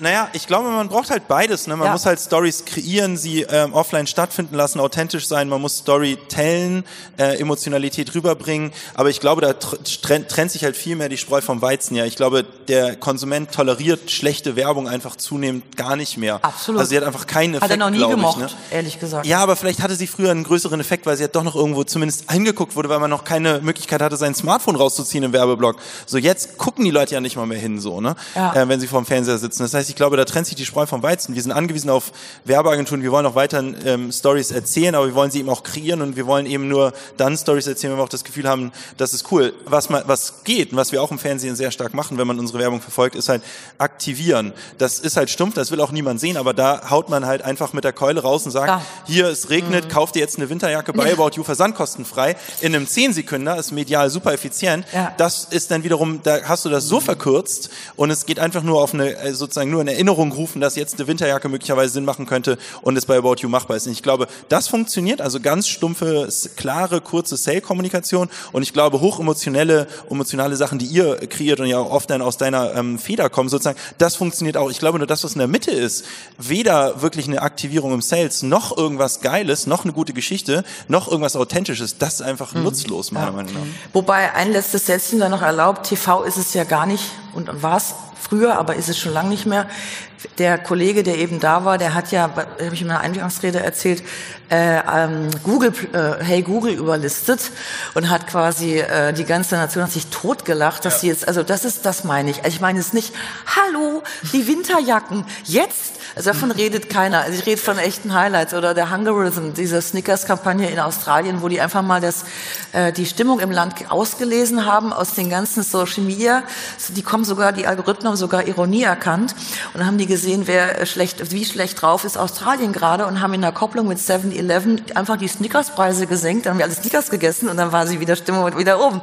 Naja, ich glaube, man braucht halt beides. Ne? Man Ja. muss halt Stories kreieren, sie ähm, offline stattfinden lassen, authentisch sein. Man muss Story tellen, äh, Emotionalität rüberbringen. Aber ich glaube, da tr trennt, sich halt viel mehr die Spreu vom Weizen. Ja, ich glaube, der Konsument toleriert schlechte Werbung einfach zunehmend gar nicht mehr. Absolut. Also sie hat einfach keinen Effekt, Hat er noch nie gemocht, ich. Ne? ehrlich gesagt. Ja, aber vielleicht hatte sie früher einen größeren Effekt, weil sie halt doch noch irgendwo zumindest eingeguckt wurde, weil man noch keine Möglichkeit hatte, sein Smartphone rauszuziehen im Werbeblock. So jetzt gucken die Leute ja nicht mal mehr hin, so ne, Ja. äh, wenn sie vorm Fernseher sitzen. Das heißt, ich glaube, da trennt sich die Spreu vom Weizen. Wir sind angewiesen auf Werbeagenturen. Wir wollen auch weiter ähm, Stories erzählen, aber wir wollen sie eben auch kreieren und wir wollen eben nur dann Stories erzählen, wenn wir auch das Gefühl haben, das ist cool. Was man, was geht und was wir auch im Fernsehen sehr stark machen, wenn man unsere Werbung verfolgt, ist halt aktivieren. Das ist halt stumpf, das will auch niemand sehen, aber da haut man halt einfach mit der Keule raus und sagt, Klar. hier, es regnet, kauf dir jetzt eine Winterjacke bei About You versandkostenfrei in einem 10 Sekünder, ist medial super effizient. Ja. Das ist dann wiederum, da hast du das so verkürzt und es geht einfach nur auf eine, äh, sozusagen nur in Erinnerung rufen, dass jetzt eine Winterjacke möglicherweise Sinn machen könnte und es bei About You machbar ist. Und ich glaube, das funktioniert, also ganz stumpfe, klare, kurze Sale-Kommunikation und ich glaube, hochemotionelle, emotionale Sachen, die ihr kreiert und ja auch oft dann aus deiner ähm, Feder kommen, sozusagen, das funktioniert auch. Ich glaube nur, das, was in der Mitte ist, weder wirklich eine Aktivierung im Sales, noch irgendwas Geiles, noch eine gute Geschichte, noch irgendwas Authentisches, das ist einfach nutzlos, meiner Meinung nach. Wobei ein letztes Sätzchen da noch erlaubt, TV ist es ja gar nicht. Und war es früher, aber ist es schon lange nicht mehr. Der Kollege, der eben da war, der hat ja, habe ich in meiner Eingangsrede erzählt, äh, ähm, Google, äh, Hey Google überlistet und hat quasi äh, die ganze Nation hat sich totgelacht, dass sie jetzt, also das ist, das meine ich. Also ich meine es nicht, hallo, die Winterjacken, jetzt, also davon redet keiner. Also ich rede von echten Highlights oder der Hungerism, diese Snickers-Kampagne in Australien, wo die einfach mal das, äh, die Stimmung im Land ausgelesen haben aus den ganzen Social Media. Die kommen sogar, die Algorithmen haben sogar Ironie erkannt und haben die gesehen, wer äh, schlecht, wie schlecht drauf ist Australien gerade und haben in der Kopplung mit 7-Eleven einfach die Snickers-Preise gesenkt. Dann haben wir alle Snickers gegessen und dann war sie wieder Stimmung wieder oben.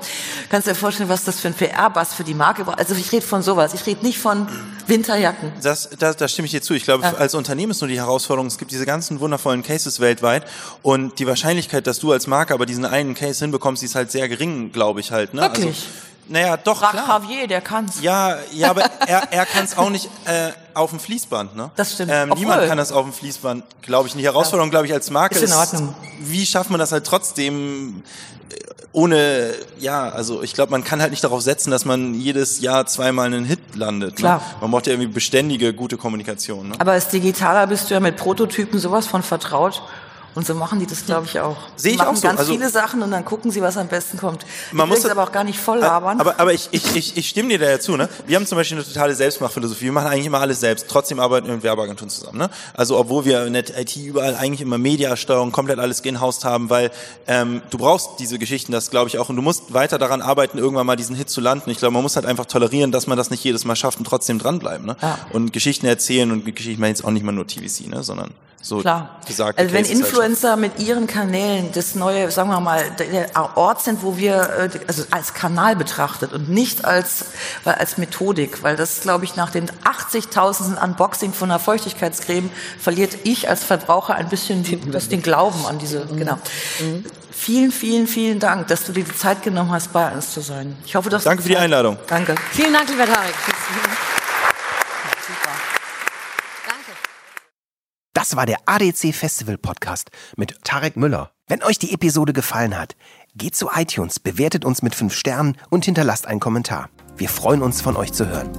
Kannst du dir vorstellen, was das für ein PR-Bass für die Marke war? Also ich rede von sowas. Ich rede nicht von Winterjacken. Das, das, da stimme ich dir zu. Ich glaube, Ja. als Unternehmen ist nur die Herausforderung, es gibt diese ganzen wundervollen Cases weltweit und die Wahrscheinlichkeit, dass du als Marke aber diesen einen Case hinbekommst, die ist halt sehr gering, glaube ich halt. Ne? Wirklich? Also, naja, doch, Frag klar. Javier, der kann's. Ja, ja, aber er, er kann es auch nicht äh, auf dem Fließband, ne? Das stimmt. Ähm, Obwohl- niemand kann das auf dem Fließband, glaube ich. Die Herausforderung, glaube ich, als Marke Ist Ordnung. wie schafft man das halt trotzdem äh, ohne, ja, also ich glaube, man kann halt nicht darauf setzen, dass man jedes Jahr zweimal einen Hit landet. Klar. Ne? Man braucht ja irgendwie beständige, gute Kommunikation. Ne? Aber als Digitaler bist du ja mit Prototypen sowas von vertraut. Und so machen die das, glaube ich, auch. Sehe ich machen auch so. ganz Also- viele Sachen und dann gucken sie, was am besten kommt. Man muss es aber auch gar nicht voll labern. Aber, aber ich, ich, ich, ich stimme dir da ja zu. Ne? Wir haben zum Beispiel eine totale Selbstmachphilosophie. Wir machen eigentlich immer alles selbst. Trotzdem arbeiten wir mit Werbeagenturen zusammen. Ne? Also obwohl wir in der IT überall eigentlich immer Mediasteuerung, komplett alles in-house haben, weil ähm, du brauchst diese Geschichten, das glaube ich auch. Und du musst weiter daran arbeiten, irgendwann mal diesen Hit zu landen. Ich glaube, man muss halt einfach tolerieren, dass man das nicht jedes Mal schafft und trotzdem dranbleiben. Ne? Ja. Und Geschichten erzählen und Geschichten, ich meine jetzt auch nicht mal nur TVC, ne? sondern so Klar. gesagt. Also wenn Influencer mit ihren Kanälen das neue, sagen wir mal, der Ort sind, wo wir äh, also als Kanal betrachtet und nicht als weil als Methodik, weil das glaube ich nach dem 80.000 Unboxing von einer Feuchtigkeitscreme verliert ich als Verbraucher ein bisschen die, das, den Glauben an diese genau. Vielen, vielen, vielen Dank, dass du dir die Zeit genommen hast, bei uns zu sein. Ich hoffe, dass Danke für die Einladung. Danke. Vielen Dank, lieber Tarek. Das war der ADC Festival Podcast mit Tarek Müller. Wenn euch die Episode gefallen hat, geht zu iTunes, bewertet uns mit 5 Sternen und hinterlasst einen Kommentar. Wir freuen uns, von euch zu hören.